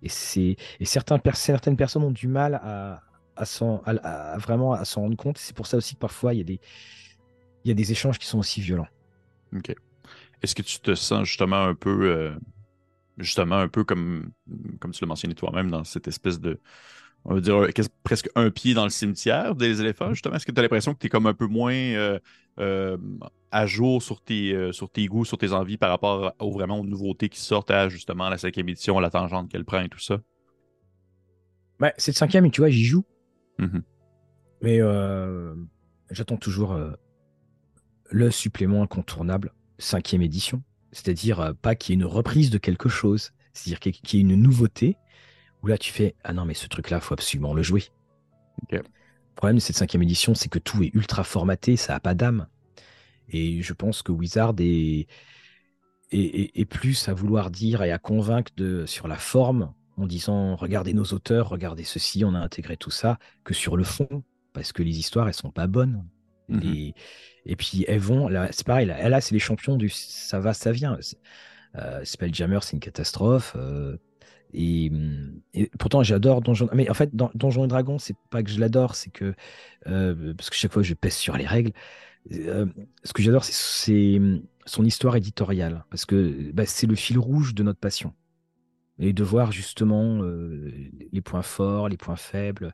Et, c'est, et certains, certaines personnes ont du mal à, à, vraiment à s'en rendre compte. C'est pour ça aussi que parfois il y, a des, il y a des échanges qui sont aussi violents. Ok. Est-ce que tu te sens justement un peu, euh, justement un peu comme, comme tu l'as mentionné toi-même, dans cette espèce de, on va dire, presque un pied dans le cimetière des éléphants, justement? Est-ce que tu as l'impression que tu es comme un peu moins euh, euh, à jour sur tes, euh, sur tes goûts, sur tes envies par rapport aux, vraiment aux nouveautés qui sortent à justement la cinquième édition, la tangente qu'elle prend et tout ça? Ben, cette cinquième, tu vois, j'y joue. Mm-hmm. Mais j'attends toujours le supplément incontournable, cinquième édition. C'est-à-dire pas qu'il y ait une reprise de quelque chose, c'est-à-dire qu'il y ait une nouveauté, où là tu fais Ah non, mais ce truc-là, faut absolument le jouer. Le problème de cette cinquième édition, c'est que tout est ultra formaté, ça n'a pas d'âme. Et je pense que Wizard est, est, plus à vouloir dire et à convaincre de, sur la forme, en disant regardez nos auteurs, regardez ceci, on a intégré tout ça, que sur le fond, parce que les histoires, elles sont pas bonnes. Mhm. Et, et, puis elles vont, c'est pareil, là, là c'est les champions du ça va, ça vient. Euh, Spelljammer, c'est une catastrophe. Euh, et, pourtant, j'adore Donjon. Mais en fait, Donjon et Dragon, c'est pas que je l'adore, c'est que euh, parce que chaque fois je pèse sur les règles. Euh, ce que j'adore, c'est son histoire éditoriale, parce que bah, c'est le fil rouge de notre passion. Et de voir justement euh, les points forts, les points faibles.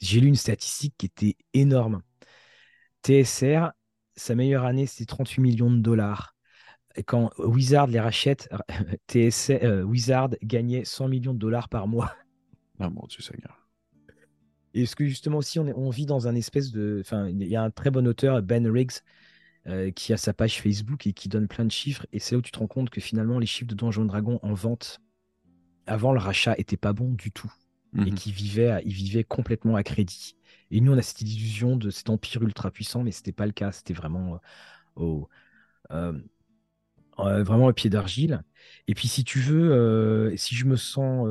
J'ai lu une statistique qui était énorme. TSR, sa meilleure année, c'était 38 millions de dollars. Quand Wizard les rachète, TSR, euh, Wizard gagnait 100 millions de dollars par mois. Ah mon Dieu Seigneur. Et ce que justement aussi, on, vit dans un espèce de... Enfin, il y a un très bon auteur, Ben Riggs, euh, qui a sa page Facebook et qui donne plein de chiffres. Et c'est là où tu te rends compte que finalement, les chiffres de Donjon Dragon en vente, avant le rachat, n'étaient pas bons du tout. Et mhm. qui vivaient, ils vivaient complètement à crédit. Et nous, on a cette illusion de cet empire ultra puissant, mais ce n'était pas le cas. C'était vraiment euh, au, euh, vraiment au pied d'argile. Et puis, si tu veux, si je me sens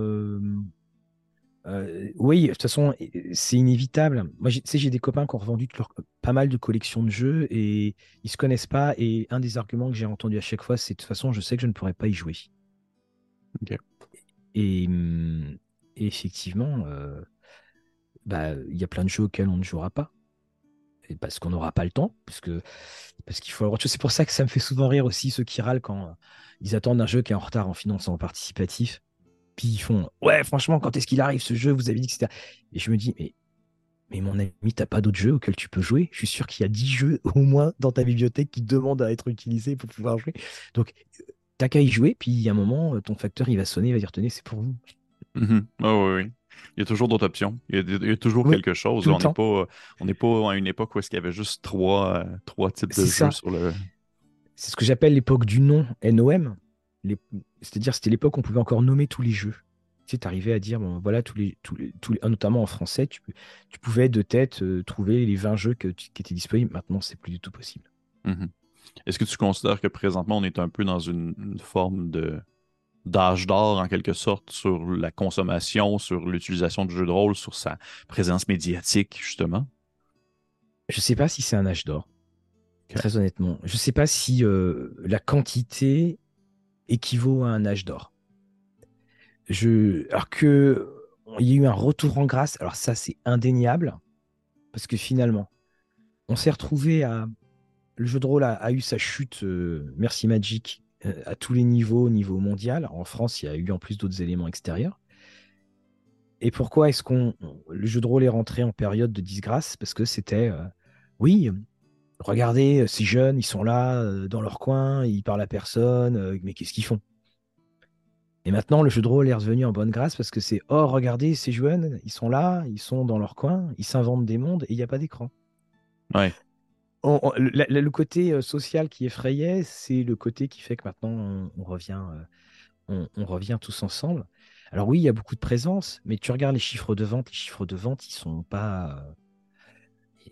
euh, oui, de toute façon, c'est inévitable. Moi, tu sais, j'ai des copains qui ont revendu pas mal de collections de jeux et ils se connaissent pas. Et un des arguments que j'ai entendu à chaque fois, c'est de toute façon, je sais que je ne pourrais pas y jouer. Et, effectivement, euh, bah, il y a plein de jeux auxquels on ne jouera pas. Parce qu'on n'aura pas le temps, parce que parce qu'il faut avoir C'est pour ça que ça me fait souvent rire aussi ceux qui râlent quand ils attendent un jeu qui est en retard en financement participatif. Puis ils font Ouais, franchement, quand est-ce qu'il arrive ce jeu Vous avez dit c'était. Et je me dis Mais, mais mon ami, t'as pas d'autres jeux auxquels tu peux jouer? Je suis sûr qu'il y a 10 jeux au moins dans ta bibliothèque qui demandent à être utilisés pour pouvoir jouer. Donc, t'as qu'à y jouer, puis a un moment, ton facteur, il va sonner, il va dire Tenez, c'est pour vous. Mm-hmm. oui, oui. Il y a toujours d'autres options. Il y a, toujours quelque chose. On n'est pas, on pas à une époque où est-ce qu'il y avait juste trois, trois types de jeux sur le. C'est ce que j'appelle l'époque du nom NOM. C'est-à-dire, c'était l'époque où on pouvait encore nommer tous les jeux. Tu sais, arrivais à dire, bon, voilà, tous les, tous les, tous les, notamment en français, tu, tu pouvais de tête euh, trouver les 20 jeux qui étaient disponibles. Maintenant, c'est plus du tout possible. Mm-hmm. Est-ce que tu considères que présentement, on est un peu dans une, forme de d'âge d'or, en quelque sorte, sur la consommation, sur l'utilisation du jeu de rôle, sur sa présence médiatique, justement? Je ne sais pas si c'est un âge d'or. Très honnêtement. Je ne sais pas si euh, la quantité équivaut à un âge d'or. Je... Alors que il y a eu un retour en grâce, alors ça c'est indéniable, parce que finalement, on s'est retrouvé à. Le jeu de rôle a, eu sa chute, euh, merci Magic, à tous les niveaux, au niveau mondial. En France, il y a eu en plus d'autres éléments extérieurs. Et pourquoi est-ce qu'on le jeu de rôle est rentré en période de disgrâce? Parce que c'était, euh, oui, regardez, euh, ces jeunes, ils sont là, euh, dans leur coin, ils parlent à personne, euh, mais qu'est-ce qu'ils font? Et maintenant, le jeu de rôle est revenu en bonne grâce parce que c'est, oh, regardez, ces jeunes, ils sont là, ils sont dans leur coin, ils s'inventent des mondes et il n'y a pas d'écran. Ouais. Le, côté social qui effrayait, c'est le côté qui fait que maintenant, on, revient, on, revient tous ensemble. Alors oui, il y a beaucoup de présence, mais tu regardes les chiffres de vente, les chiffres de vente, ils sont pas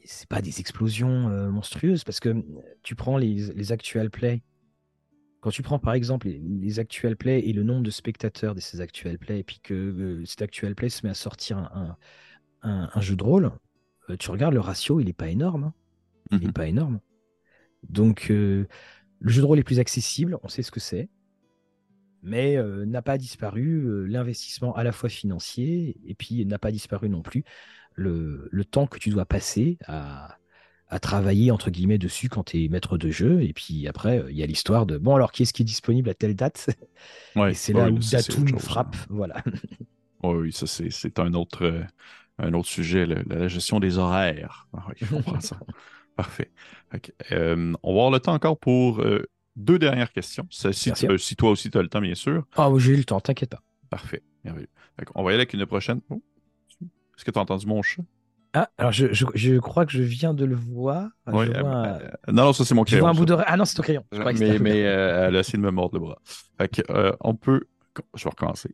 c'est pas des explosions monstrueuses parce que tu prends les, les actual plays. Quand tu prends par exemple les, les, actual plays et le nombre de spectateurs de ces actual plays, et puis que cet actual play se met à sortir un, jeu de rôle, tu regardes le ratio, il est pas énorme. Hein. Il n'est mmh pas énorme. Donc le jeu de rôle est plus accessible, on sait ce que c'est, mais n'a pas disparu l'investissement à la fois financier et puis n'a pas disparu non plus le, temps que tu dois passer à, travailler entre guillemets dessus quand tu es maître de jeu. Et puis après, il y a l'histoire de bon, alors qui est-ce qui est disponible à telle date? Et c'est là où Datum frappe. Voilà. oui, ça c'est un autre, un autre sujet, la gestion des horaires. Ah je comprends ça. Parfait. Euh, on va avoir le temps encore pour euh, deux dernières questions. Si, si, toi aussi tu as le temps, bien sûr. Ah oui, j'ai eu le temps, t'inquiète pas. Parfait. Merveilleux. On va y aller avec une prochaine. Oh. Est-ce que tu as entendu mon chat? Ah, alors je, je, je crois que je viens de le voir. Oui, euh, vois un- non, non, ça c'est mon je vois crayon. un bout de... Ah non, c'est ton crayon. Je Mais, mais elle a essayé de me mordre le bras. Fait que, on peut. Je vais recommencer.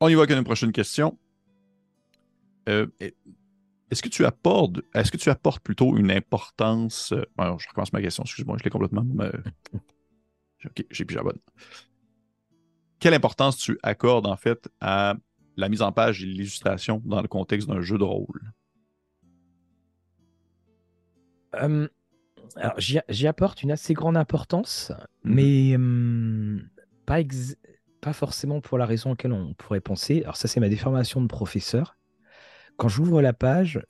On y va avec une prochaine question. Est-ce que tu apportes, est-ce que tu apportes plutôt une importance. euh, alors, je recommence ma question, excuse-moi, je l'ai complètement. euh, ok, j'ai plus la bonne. Quelle importance tu accordes en fait à la mise en page et l'illustration dans le contexte d'un jeu de rôle? Alors, j'y apporte une assez grande importance, Mhm. mais hum, pas, pas forcément pour la raison laquelle on pourrait penser. Alors, ça, c'est ma déformation de professeur. Quand j'ouvre la page,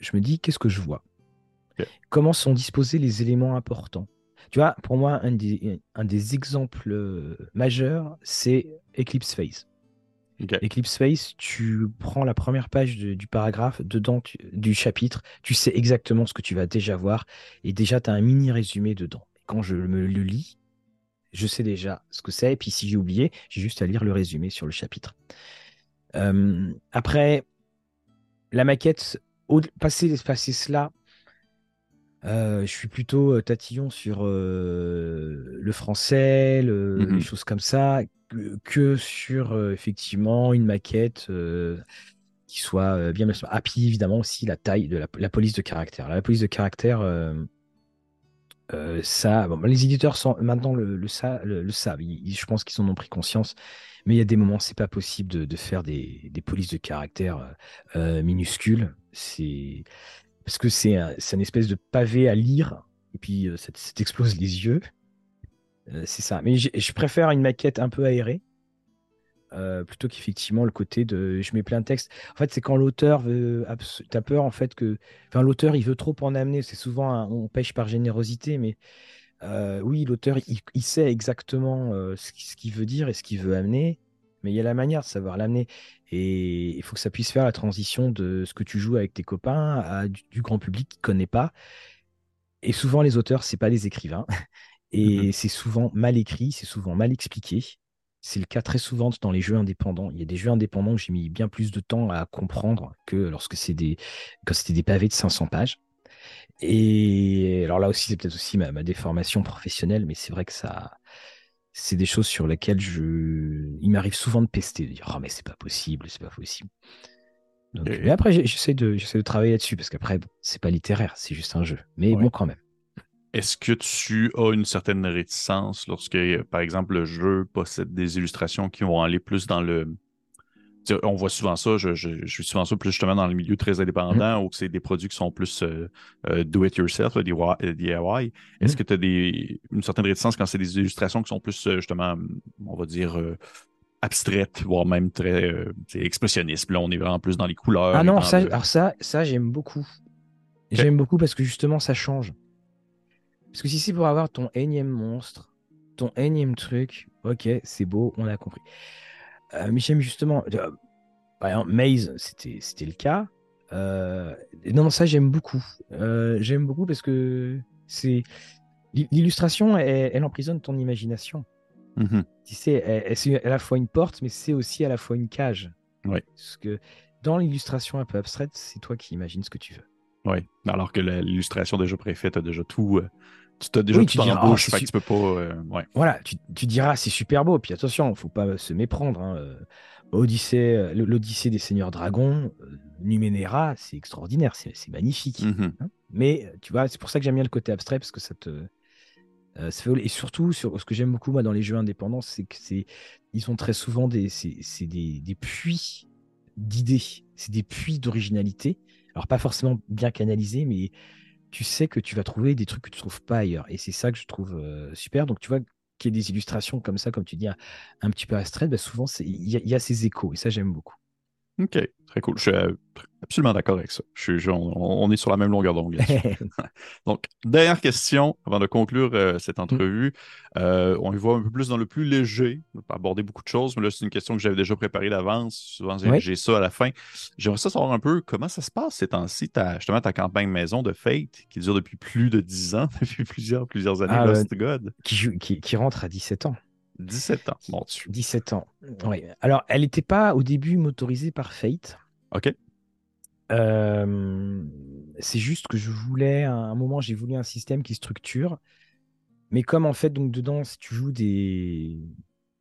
je me dis qu'est-ce que je vois? Comment sont disposés les éléments importants? Tu vois, pour moi, un des, un des exemples euh, majeurs, c'est Eclipse Phase. Eclipse Phase, tu prends la première page de- du paragraphe, dedans tu- du chapitre, tu sais exactement ce que tu vas déjà voir, et déjà tu as un mini résumé dedans. Et quand je me le lis, je sais déjà ce que c'est, et puis si j'ai oublié, j'ai juste à lire le résumé sur le chapitre. Euh, après, la maquette, au, passer, passer cela, euh, je suis plutôt euh, tatillon sur euh, le français, le- Mhm. les choses comme ça, que, que sur euh, effectivement une maquette qui soit bien. Ah, puis évidemment aussi la taille de la, la police de caractère. La police de caractère, euh, ça, bon, les éditeurs sont, maintenant le, le, sa- le- savent. Je pense qu'ils en ont pris conscience. Mais il y a des moments, c'est pas possible de, faire des, des polices de caractère euh, euh, minuscules. C'est parce que c'est un, une espèce de pavé à lire et puis ça, ça t'explose les yeux. C'est ça. Mais je préfère une maquette un peu aérée euh, plutôt qu'effectivement le côté de je mets plein de textes. En fait, c'est quand l'auteur veut. T'as peur en fait que. Enfin, l'auteur il veut trop en amener. C'est souvent un- on pêche par générosité, mais euh, oui, l'auteur il, il sait exactement euh, ce qu'il veut dire et ce qu'il veut amener, mais il y a la manière de savoir l'amener. Et il faut que ça puisse faire la transition de ce que tu joues avec tes copains à du, du grand public qui ne connaît pas. Et souvent, les auteurs, c'est pas des écrivains. Et c'est souvent mal écrit, c'est souvent mal expliqué. C'est le cas très souvent dans les jeux indépendants. Il y a des jeux indépendants que j'ai mis bien plus de temps à comprendre que lorsque c'est des, quand c'était des pavés de 500 pages. Et alors là aussi, c'est peut-être aussi ma, ma déformation professionnelle, mais c'est vrai que ça, c'est des choses sur lesquelles je, il m'arrive souvent de pester, de dire, oh, mais c'est pas possible, c'est pas possible. Donc, Ok. Mais après, j'essaie de, travailler là-dessus parce qu'après, bon, c'est pas littéraire, c'est juste un jeu. Mais Ouais. bon, quand même. Est-ce que tu as une certaine réticence lorsque, par exemple, le jeu possède des illustrations qui vont aller plus dans le. On voit souvent ça, je, je, je suis souvent ça plus justement dans le milieu très indépendant Mm. ou que c'est des produits qui sont plus euh, euh, do-it-yourself, des euh, DIY. Est-ce Mm. que tu as des, une certaine réticence quand c'est des illustrations qui sont plus justement, on va dire, euh, abstraites, voire même très euh? Puis Là, on est vraiment plus dans les couleurs. Ah non, ça, le- alors ça, ça j'aime beaucoup. J'aime beaucoup parce que justement, ça change. Parce que si c'est pour avoir ton énième monstre, ton énième truc, ok, c'est beau, on a compris. Euh, j'aime justement, euh, par exemple, Maze, c'était, le cas. Euh, non, ça j'aime beaucoup. Euh, j'aime beaucoup parce que c'est l'illustration, elle, elle emprisonne ton imagination. Mhm. Tu sais, c'est à la fois une porte, mais c'est aussi à la fois une cage. Oui. Parce que dans l'illustration un peu abstraite, c'est toi qui imagines ce que tu veux. Oui, alors que l'illustration déjà préfaite a déjà tout. euh, tu t'as déjà Oui, tout tu en diras, bouche, c'est fait que su- tu peux pas. euh, ouais. Voilà, tu, tu diras, c'est super beau. Puis attention, faut pas se méprendre. hein, euh, Odyssée, euh, l'Odyssée des Seigneurs Dragons, Numenera, c'est extraordinaire, c'est magnifique. Mhm. hein. Mais tu vois, c'est pour ça que j'aime bien le côté abstrait parce que ça te. euh, ça fait- et surtout, sur, ce que j'aime beaucoup moi dans les jeux indépendants, c'est que c'est, ils sont très souvent des, c'est des, des puits d'idées, c'est des puits d'originalité. Alors pas forcément bien canalisés, mais tu sais que tu vas trouver des trucs que tu trouves pas ailleurs. Et c'est ça que je trouve euh, super. Donc tu vois qu'il y ait des illustrations comme ça, comme tu dis, un, petit peu abstraites, bah, souvent il y a ces échos et ça j'aime beaucoup. OK, très cool. Je suis euh, absolument d'accord avec ça. Je suis- je- on, on est sur la même longueur d'onde. Donc, dernière question avant de conclure euh, cette Mm. entrevue. Euh, on y va un peu plus dans le plus léger. On va pas aborder beaucoup de choses, mais là, c'est une question que j'avais déjà préparée d'avance. Souvent, j'ai Oui. ça à la fin. J'aimerais ça savoir un peu comment ça se passe ces temps-ci, justement, ta campagne maison de Fate qui dure depuis plus de 10 ans, depuis plusieurs, plusieurs années, Ah, Lost God. qui, qui rentre à 17 ans. 17 ans, mon Dieu. 17 ans. Oui. Alors, elle n'était pas au début motorisée par Fate. OK. c'est juste que je voulais, à un moment, j'ai voulu un système qui structure. Mais comme en fait, donc dedans, si tu joues des.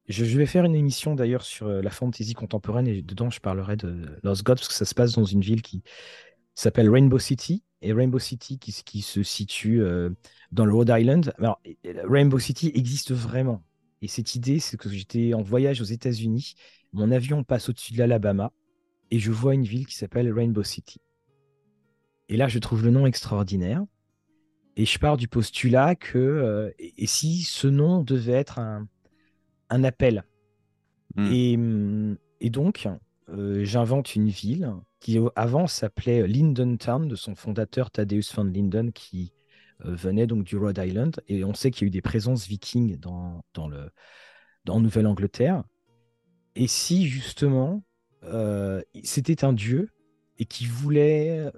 Je, vais faire une émission d'ailleurs sur la fantasy contemporaine et dedans, je parlerai de Lost Gods parce que ça se passe dans une ville qui s'appelle Rainbow City. Et Rainbow City qui, qui se situe dans le Rhode Island. Alors, Rainbow City existe vraiment. Et cette idée, c'est que j'étais en voyage aux États-Unis. Mon avion passe au-dessus de l'Alabama et je vois une ville qui s'appelle Rainbow City. Et là, je trouve le nom extraordinaire. Et je pars du postulat que, euh, et, si ce nom devait être un, appel hmm. et, et, donc, euh, j'invente une ville qui avant s'appelait Linden Town, de son fondateur Thaddeus van Linden, qui venait donc du Rhode Island. Et on sait qu'il y a eu des présences vikings dans, dans, le, dans Nouvelle-Angleterre. Et si justement euh, c'était un dieu et qui voulait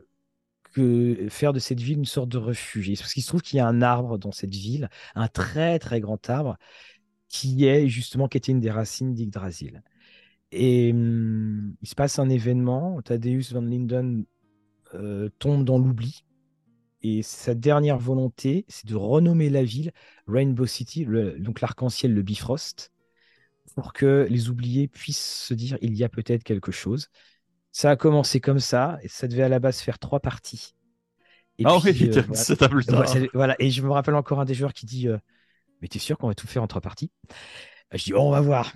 que faire de cette ville une sorte de refuge. Parce qu'il se trouve qu'il y a un arbre dans cette ville, un très très grand arbre, qui est justement qui était une des racines d'Yggdrasil. Et hum, il se passe un événement, Thaddeus van Linden euh, tombe dans l'oubli. Et sa dernière volonté, c'est de renommer la ville Rainbow City, donc l'arc-en-ciel, le Bifrost pour que les oubliés puissent se dire il y a peut-être quelque chose. Ça a commencé comme ça, et ça devait à la base faire trois parties. Et ah oui, euh, voilà. voilà. Et je me rappelle encore un des joueurs qui dit euh, Mais t'es sûr qu'on va tout faire en trois parties? Je dis oh, On va voir.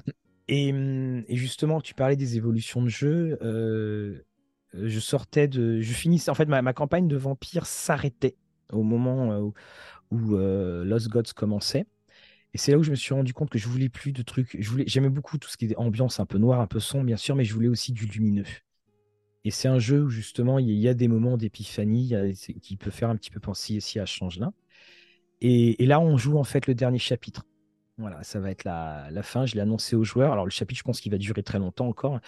Et, hum, et, justement, tu parlais des évolutions de jeu. Euh, je sortais de. Je finissais. En fait, ma, campagne de vampire s'arrêtait au moment où, où Lost Gods commençait. Et c'est là où je me suis rendu compte que je voulais plus de trucs. Je voulais, j'aimais beaucoup tout ce qui est ambiance un peu noire, un peu sombre, bien sûr, mais je voulais aussi du lumineux. Et c'est un jeu où justement il y a des moments d'épiphanie qui peut faire un petit peu penser ici à Changelin. Et, et là, on joue en fait le dernier chapitre. Voilà, ça va être la, la fin. Je l'ai annoncé aux joueurs. Alors le chapitre, je pense qu'il va durer très longtemps encore.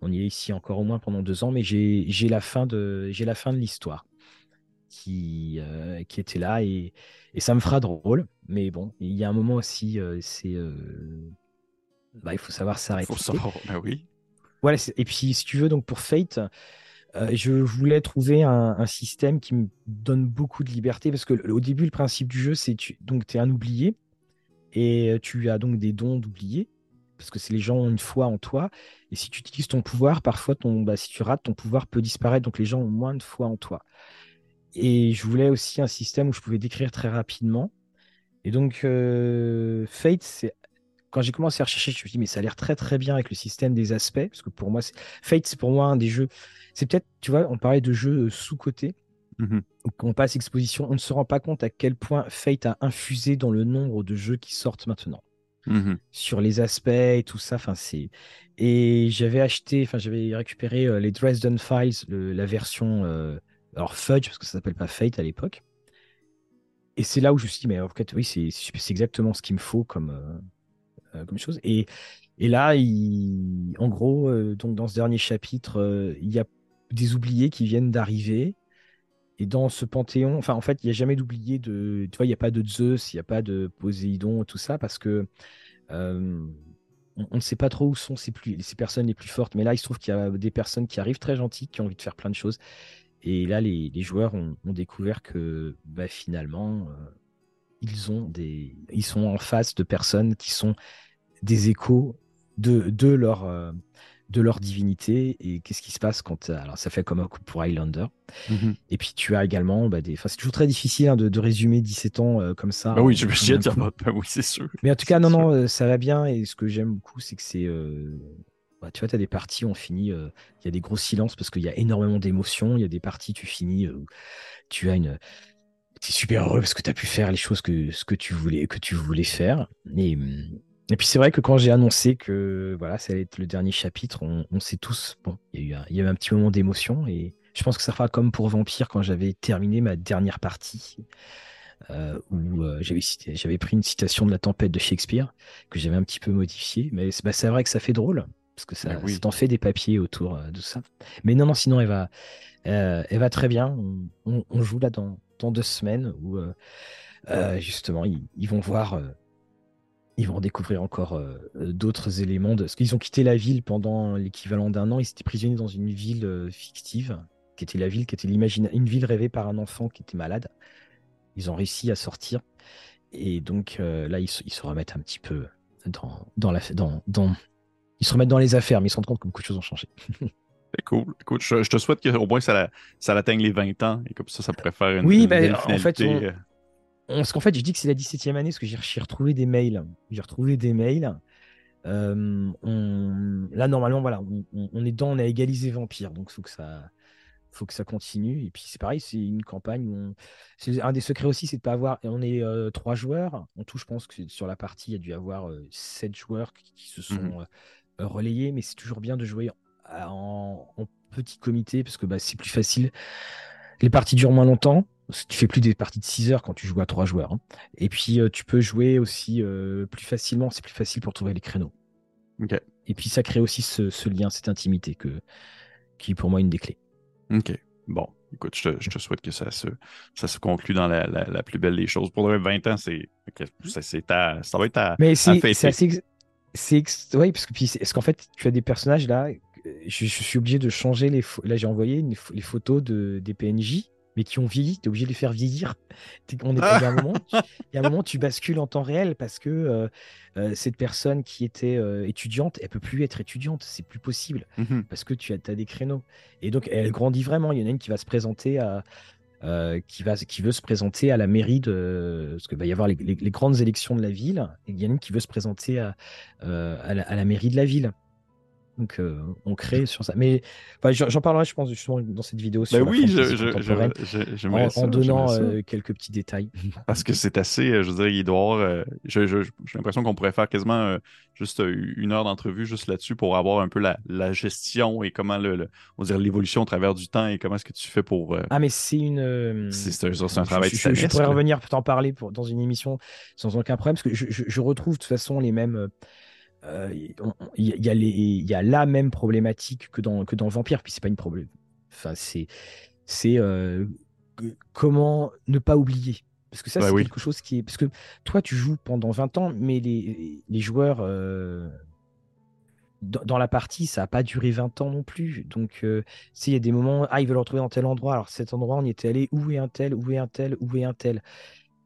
On y est ici encore au moins pendant deux ans, mais j'ai la fin de j'ai la fin de l'histoire qui, euh, qui était là et, et, ça me fera drôle. Mais bon, il y a un moment aussi, euh, c'est. Euh, bah, il faut savoir s'arrêter. Faut savoir, bah oui. Voilà, et puis si tu veux, donc pour Fate, je voulais trouver un, système qui me donne beaucoup de liberté parce que au début, le principe du jeu, c'est tu donc es un oublié et tu as donc des dons d'oubliés parce que c'est les gens ont une foi en toi. Et si tu utilises ton pouvoir, parfois, ton, bah, si tu rates, ton pouvoir peut disparaître. Donc les gens ont moins de foi en toi. Et je voulais aussi un système où je pouvais décrire très rapidement. Et donc, euh, Fate, c'est quand j'ai commencé à rechercher, je me suis dit, mais ça a l'air très très bien avec le système des aspects, parce que pour moi, Fate, c'est pour moi un des jeux. C'est peut-être, tu vois, on parlait de jeux euh, sous-cotés. Quand on passe exposition, on ne se rend pas compte à quel point Fate a infusé dans le nombre de jeux qui sortent maintenant. Mmh Sur les aspects et tout ça, c'est. Et j'avais acheté, enfin j'avais récupéré euh, les Dresden Files, la version alors Fudge, parce que ça s'appelle pas Fate à l'époque. Et c'est là où je me suis dit, mais en fait, oui, c'est exactement ce qu'il me faut comme, euh, euh, comme chose. Et, et là, en gros, euh, donc dans ce dernier chapitre, il y a des oubliés qui viennent d'arriver. Et dans ce panthéon, enfin, en fait, il n'y a jamais d'oubliés de. Tu vois, il n'y a pas de Zeus, il n'y a pas de Poséidon, tout ça, parce que on, ne sait pas trop où sont ces, plus, ces personnes les plus fortes. Mais là, il se trouve qu'il y a des personnes qui arrivent très gentilles, qui ont envie de faire plein de choses. Et là, les, joueurs ont, découvert que bah, finalement, euh, ils, ont des, ils sont en face de personnes qui sont des échos de, de, leur, euh, de leur divinité. Et qu'est-ce qui se passe quand. Alors, ça fait comme pour Highlander. Mm-hmm. Et puis, tu as également bah, des. Enfin, c'est toujours très difficile hein, de, résumer 17 ans euh, comme ça. Bah oui, je me suis dit, bah, oui, c'est sûr. Mais en tout cas, non, non, ça va bien. Et ce que j'aime beaucoup, c'est que c'est bah, tu vois, tu as des parties, on finit, euh, il y a des gros silences parce qu'il y a énormément d'émotions. Il y a des parties, tu finis, euh, tu as une. Tu es super heureux parce que tu as pu faire les choses que, ce que, tu voulais, que tu voulais faire. Et, et puis c'est vrai que quand j'ai annoncé que voilà, ça allait être le dernier chapitre, on, on sait tous, bon, il y, a eu un, il y a eu un petit moment d'émotion et je pense que ça fera comme pour Vampire quand j'avais terminé ma dernière partie. Euh, où j'avais, j'avais pris une citation de la tempête de Shakespeare que j'avais un petit peu modifiée. Mais c'est, bah, vrai que ça fait drôle parce que ça, ben t'en fait des papiers autour euh, de ça. Mais non, non, sinon, elle va, euh, elle va très bien. On, joue là dans, dans, deux semaines où euh, justement, ils, vont voir, ils vont découvrir encore d'autres éléments. De... Parce qu'ils ont quitté la ville pendant l'équivalent d'un an. Ils étaient prisonniers dans une ville fictive. qui était la ville, qui était une ville rêvée par un enfant qui était malade. Ils ont réussi à sortir. Et donc là, ils, se remettent un petit peu dans, dans la dans, dans, Ils se remettent dans les affaires, mais ils se rendent compte que beaucoup de choses ont changé. C'est cool. Écoute, je, te souhaite qu'au moins ça, ça atteigne les 20 ans et comme ça, ça pourrait faire une. Oui, ben, en fait, parce qu'en fait, je dis que c'est la 17e année parce que j'ai retrouvé des mails. J'ai retrouvé des mails. Euh, là, normalement, voilà, on, est dedans, on a égalisé Vampire, donc il faut que ça, faut que ça continue. Et puis c'est pareil, c'est une campagne où c'est un des secrets aussi, c'est de pas avoir. On est euh, trois joueurs. En tout, je pense que sur la partie, il y a dû avoir euh, sept joueurs qui, se mmh sont relayés, mais c'est toujours bien de jouer en, petit comité parce que bah, c'est plus facile. Les parties durent moins longtemps. Tu fais plus des parties de 6 heures quand tu joues à 3 joueurs. Hein. Et puis euh, tu peux jouer aussi euh, plus facilement. C'est plus facile pour trouver les créneaux. Et puis ça crée aussi ce, lien, cette intimité que, qui est pour moi une des clés. Ok. Bon, écoute, je te, souhaite que ça se, ça se conclue dans la, plus belle des choses. Pour 20 ans, c'est, ça, ça va être à. Mais c'est assez. C'est oui, parce que puis est-ce qu'en fait tu as des personnages là je, suis obligé de changer les Là, j'ai envoyé les photos de, des PNJ, mais qui ont vieilli. Tu es obligé de les faire vieillir. On est, il, y a un moment, il y a un moment, tu bascules en temps réel parce que euh, euh, cette personne qui était euh, étudiante, elle peut plus être étudiante. C'est plus possible mmh parce que tu as, as, des créneaux. Et donc, elle grandit vraiment. Il y en a une qui va se présenter à. qui, va, qui veut se présenter à la mairie de. Parce qu'il va y avoir les, grandes élections de la ville. Et il y en a une qui veut se présenter à, à la, mairie de la ville. Donc, euh, on crée sur ça. Mais j'en parlerai, je pense, justement, dans cette vidéo. Bah sur oui, je, en, en donnant euh, quelques petits détails. Parce que c'est assez, euh, je veux dire, il doit J'ai l'impression qu'on pourrait faire quasiment juste une heure d'entrevue juste là-dessus pour avoir un peu la, gestion et comment le, on dire l'évolution au travers du temps et comment est-ce que tu fais pour. Ah, mais c'est une. C'est un, travail je, je, pourrais revenir t'en parler pour, dans une émission sans aucun problème parce que je, retrouve de toute façon les mêmes il y, a la même problématique que dans, que dans Vampire, puis c'est pas une problème. Enfin, c'est c'est euh, comment ne pas oublier? Parce que ça, c'est quelque chose qui est. Parce que toi, tu joues pendant 20 ans, mais les, les joueurs. Euh, dans, la partie, ça n'a pas duré 20 ans non plus. Donc, euh, s'il y a des moments, ah, ils veulent le retrouver dans tel endroit. Alors, cet endroit, on y était allé. Où est un tel? Où est un tel? Où est un tel?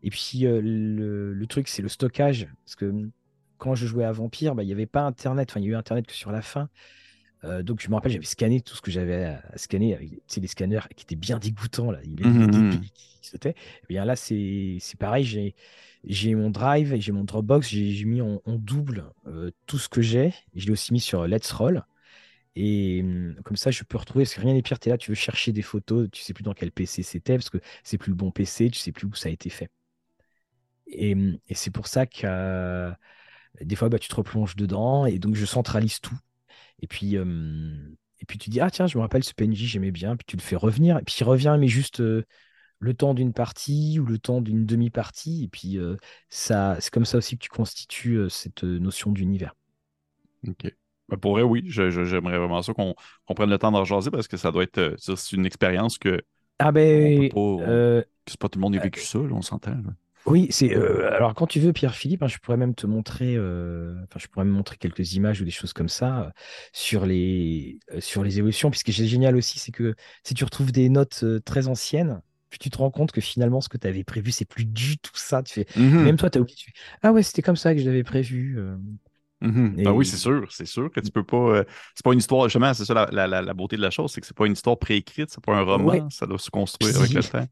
Et puis, le, le, truc, c'est le stockage. Parce que quand je jouais à Vampire, bah, il n'y avait pas Internet. Enfin, il y a eu Internet que sur la fin. Euh, donc, je me rappelle, j'avais scanné tout ce que j'avais à, scanner avec des scanners qui étaient bien dégoûtants. Là. Il y mmh, mmh, mmh. qui sautaient. Et eh bien là, c'est pareil. J'ai mon Drive, j'ai mon Dropbox, j'ai mis en, double euh, tout ce que j'ai. Je l'ai aussi mis sur Let's Roll. Et comme ça, je peux retrouver, parce que rien n'est pire, tu es là, tu veux chercher des photos, tu sais plus dans quel PC c'était, parce que c'est plus le bon PC, tu sais plus où ça a été fait. Et, et c'est pour ça que des fois, bah, tu te replonges dedans et donc je centralise tout. Et puis, et puis tu dis, ah tiens, je me rappelle ce PNJ, j'aimais bien. Puis tu le fais revenir. Et puis il revient, mais juste le temps d'une partie ou le temps d'une demi-partie. Et puis ça, c'est comme ça aussi que tu constitues cette notion d'univers. Ok. Bah, pour vrai, oui, j'aimerais vraiment ça qu'on prenne le temps d'en jaser parce que ça doit être c'est une expérience que. Ah ben. c'est pas tout le monde qui a vécu ça, on s'entend. Oui, c'est euh, alors quand tu veux Pierre-Philippe, hein, je pourrais même te montrer, euh, enfin je pourrais me montrer quelques images ou des choses comme ça euh, sur les sur les évolutions. Puisque ce qui est génial aussi, c'est que si tu retrouves des notes très anciennes, puis tu te rends compte que finalement ce que tu avais prévu, c'est plus du tout ça. Tu fais, mmh même toi, tu as oublié. ah ouais, c'était comme ça que je l'avais prévu. Mmh ben oui, c'est sûr, c'est sûr que tu peux pas. c'est pas une histoire, justement, c'est ça la, la, beauté de la chose, c'est que c'est pas une histoire préécrite, c'est pas un roman, ça doit se construire avec le temps.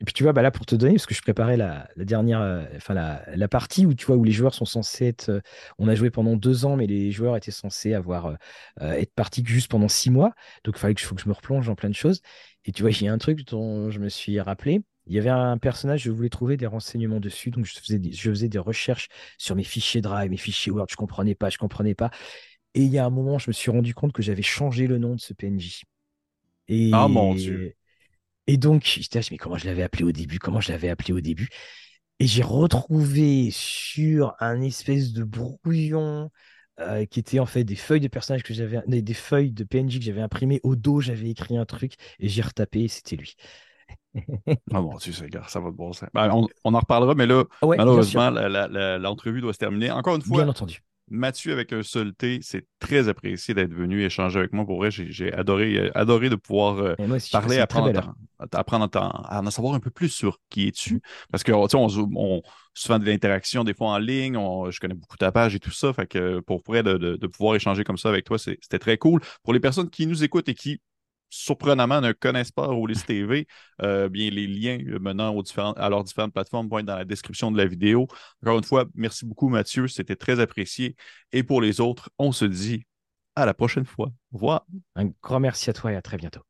Et puis tu vois, bah là pour te donner, parce que je préparais la, dernière, euh, enfin la, partie où tu vois où les joueurs sont censés être. Euh, on a joué pendant deux ans, mais les joueurs étaient censés avoir euh, être partis juste pendant six mois. Donc il fallait que, je me replonge en plein de choses. Et tu vois, a un truc dont je me suis rappelé. Il y avait un personnage, je voulais trouver des renseignements dessus, donc je faisais des, recherches sur mes fichiers Drive, mes fichiers Word, je comprenais pas, je comprenais pas. Et il y a un moment, je me suis rendu compte que j'avais changé le nom de ce PNJ. Ah mon Dieu. Et donc, j'étais mais comment je l'avais appelé au début? Comment je l'avais appelé au début? Et j'ai retrouvé sur un espèce de brouillon euh, qui était en fait des feuilles de personnages que j'avais, des feuilles de PNJ que j'avais imprimées. Au dos, j'avais écrit un truc et j'ai retapé et c'était lui. ah bon, tu sais, ça va de bon sens. Ben, on, en reparlera, mais là, malheureusement, l'entrevue doit se terminer. Encore une fois, Bien entendu. Mathieu avec un seul T, c'est très apprécié d'être venu échanger avec moi. Pour vrai, j'ai adoré, euh, adoré de pouvoir euh, parler, apprendre, apprendre à, en savoir un peu plus sur qui es-tu. Mm. Parce que, on, on, souvent de l'interaction des fois en ligne, je connais beaucoup ta page et tout ça. Fait que pour vrai, de, de pouvoir échanger comme ça avec toi, c'était très cool. Pour les personnes qui nous écoutent et qui surprenamment ne connaissent pas Rollis TV, euh, bien les liens menant aux différents, à leurs différentes plateformes vont être dans la description de la vidéo. Encore une fois, merci beaucoup Mathieu, c'était très apprécié. Et pour les autres, on se dit à la prochaine fois. Au revoir. Un grand merci à toi et à très bientôt.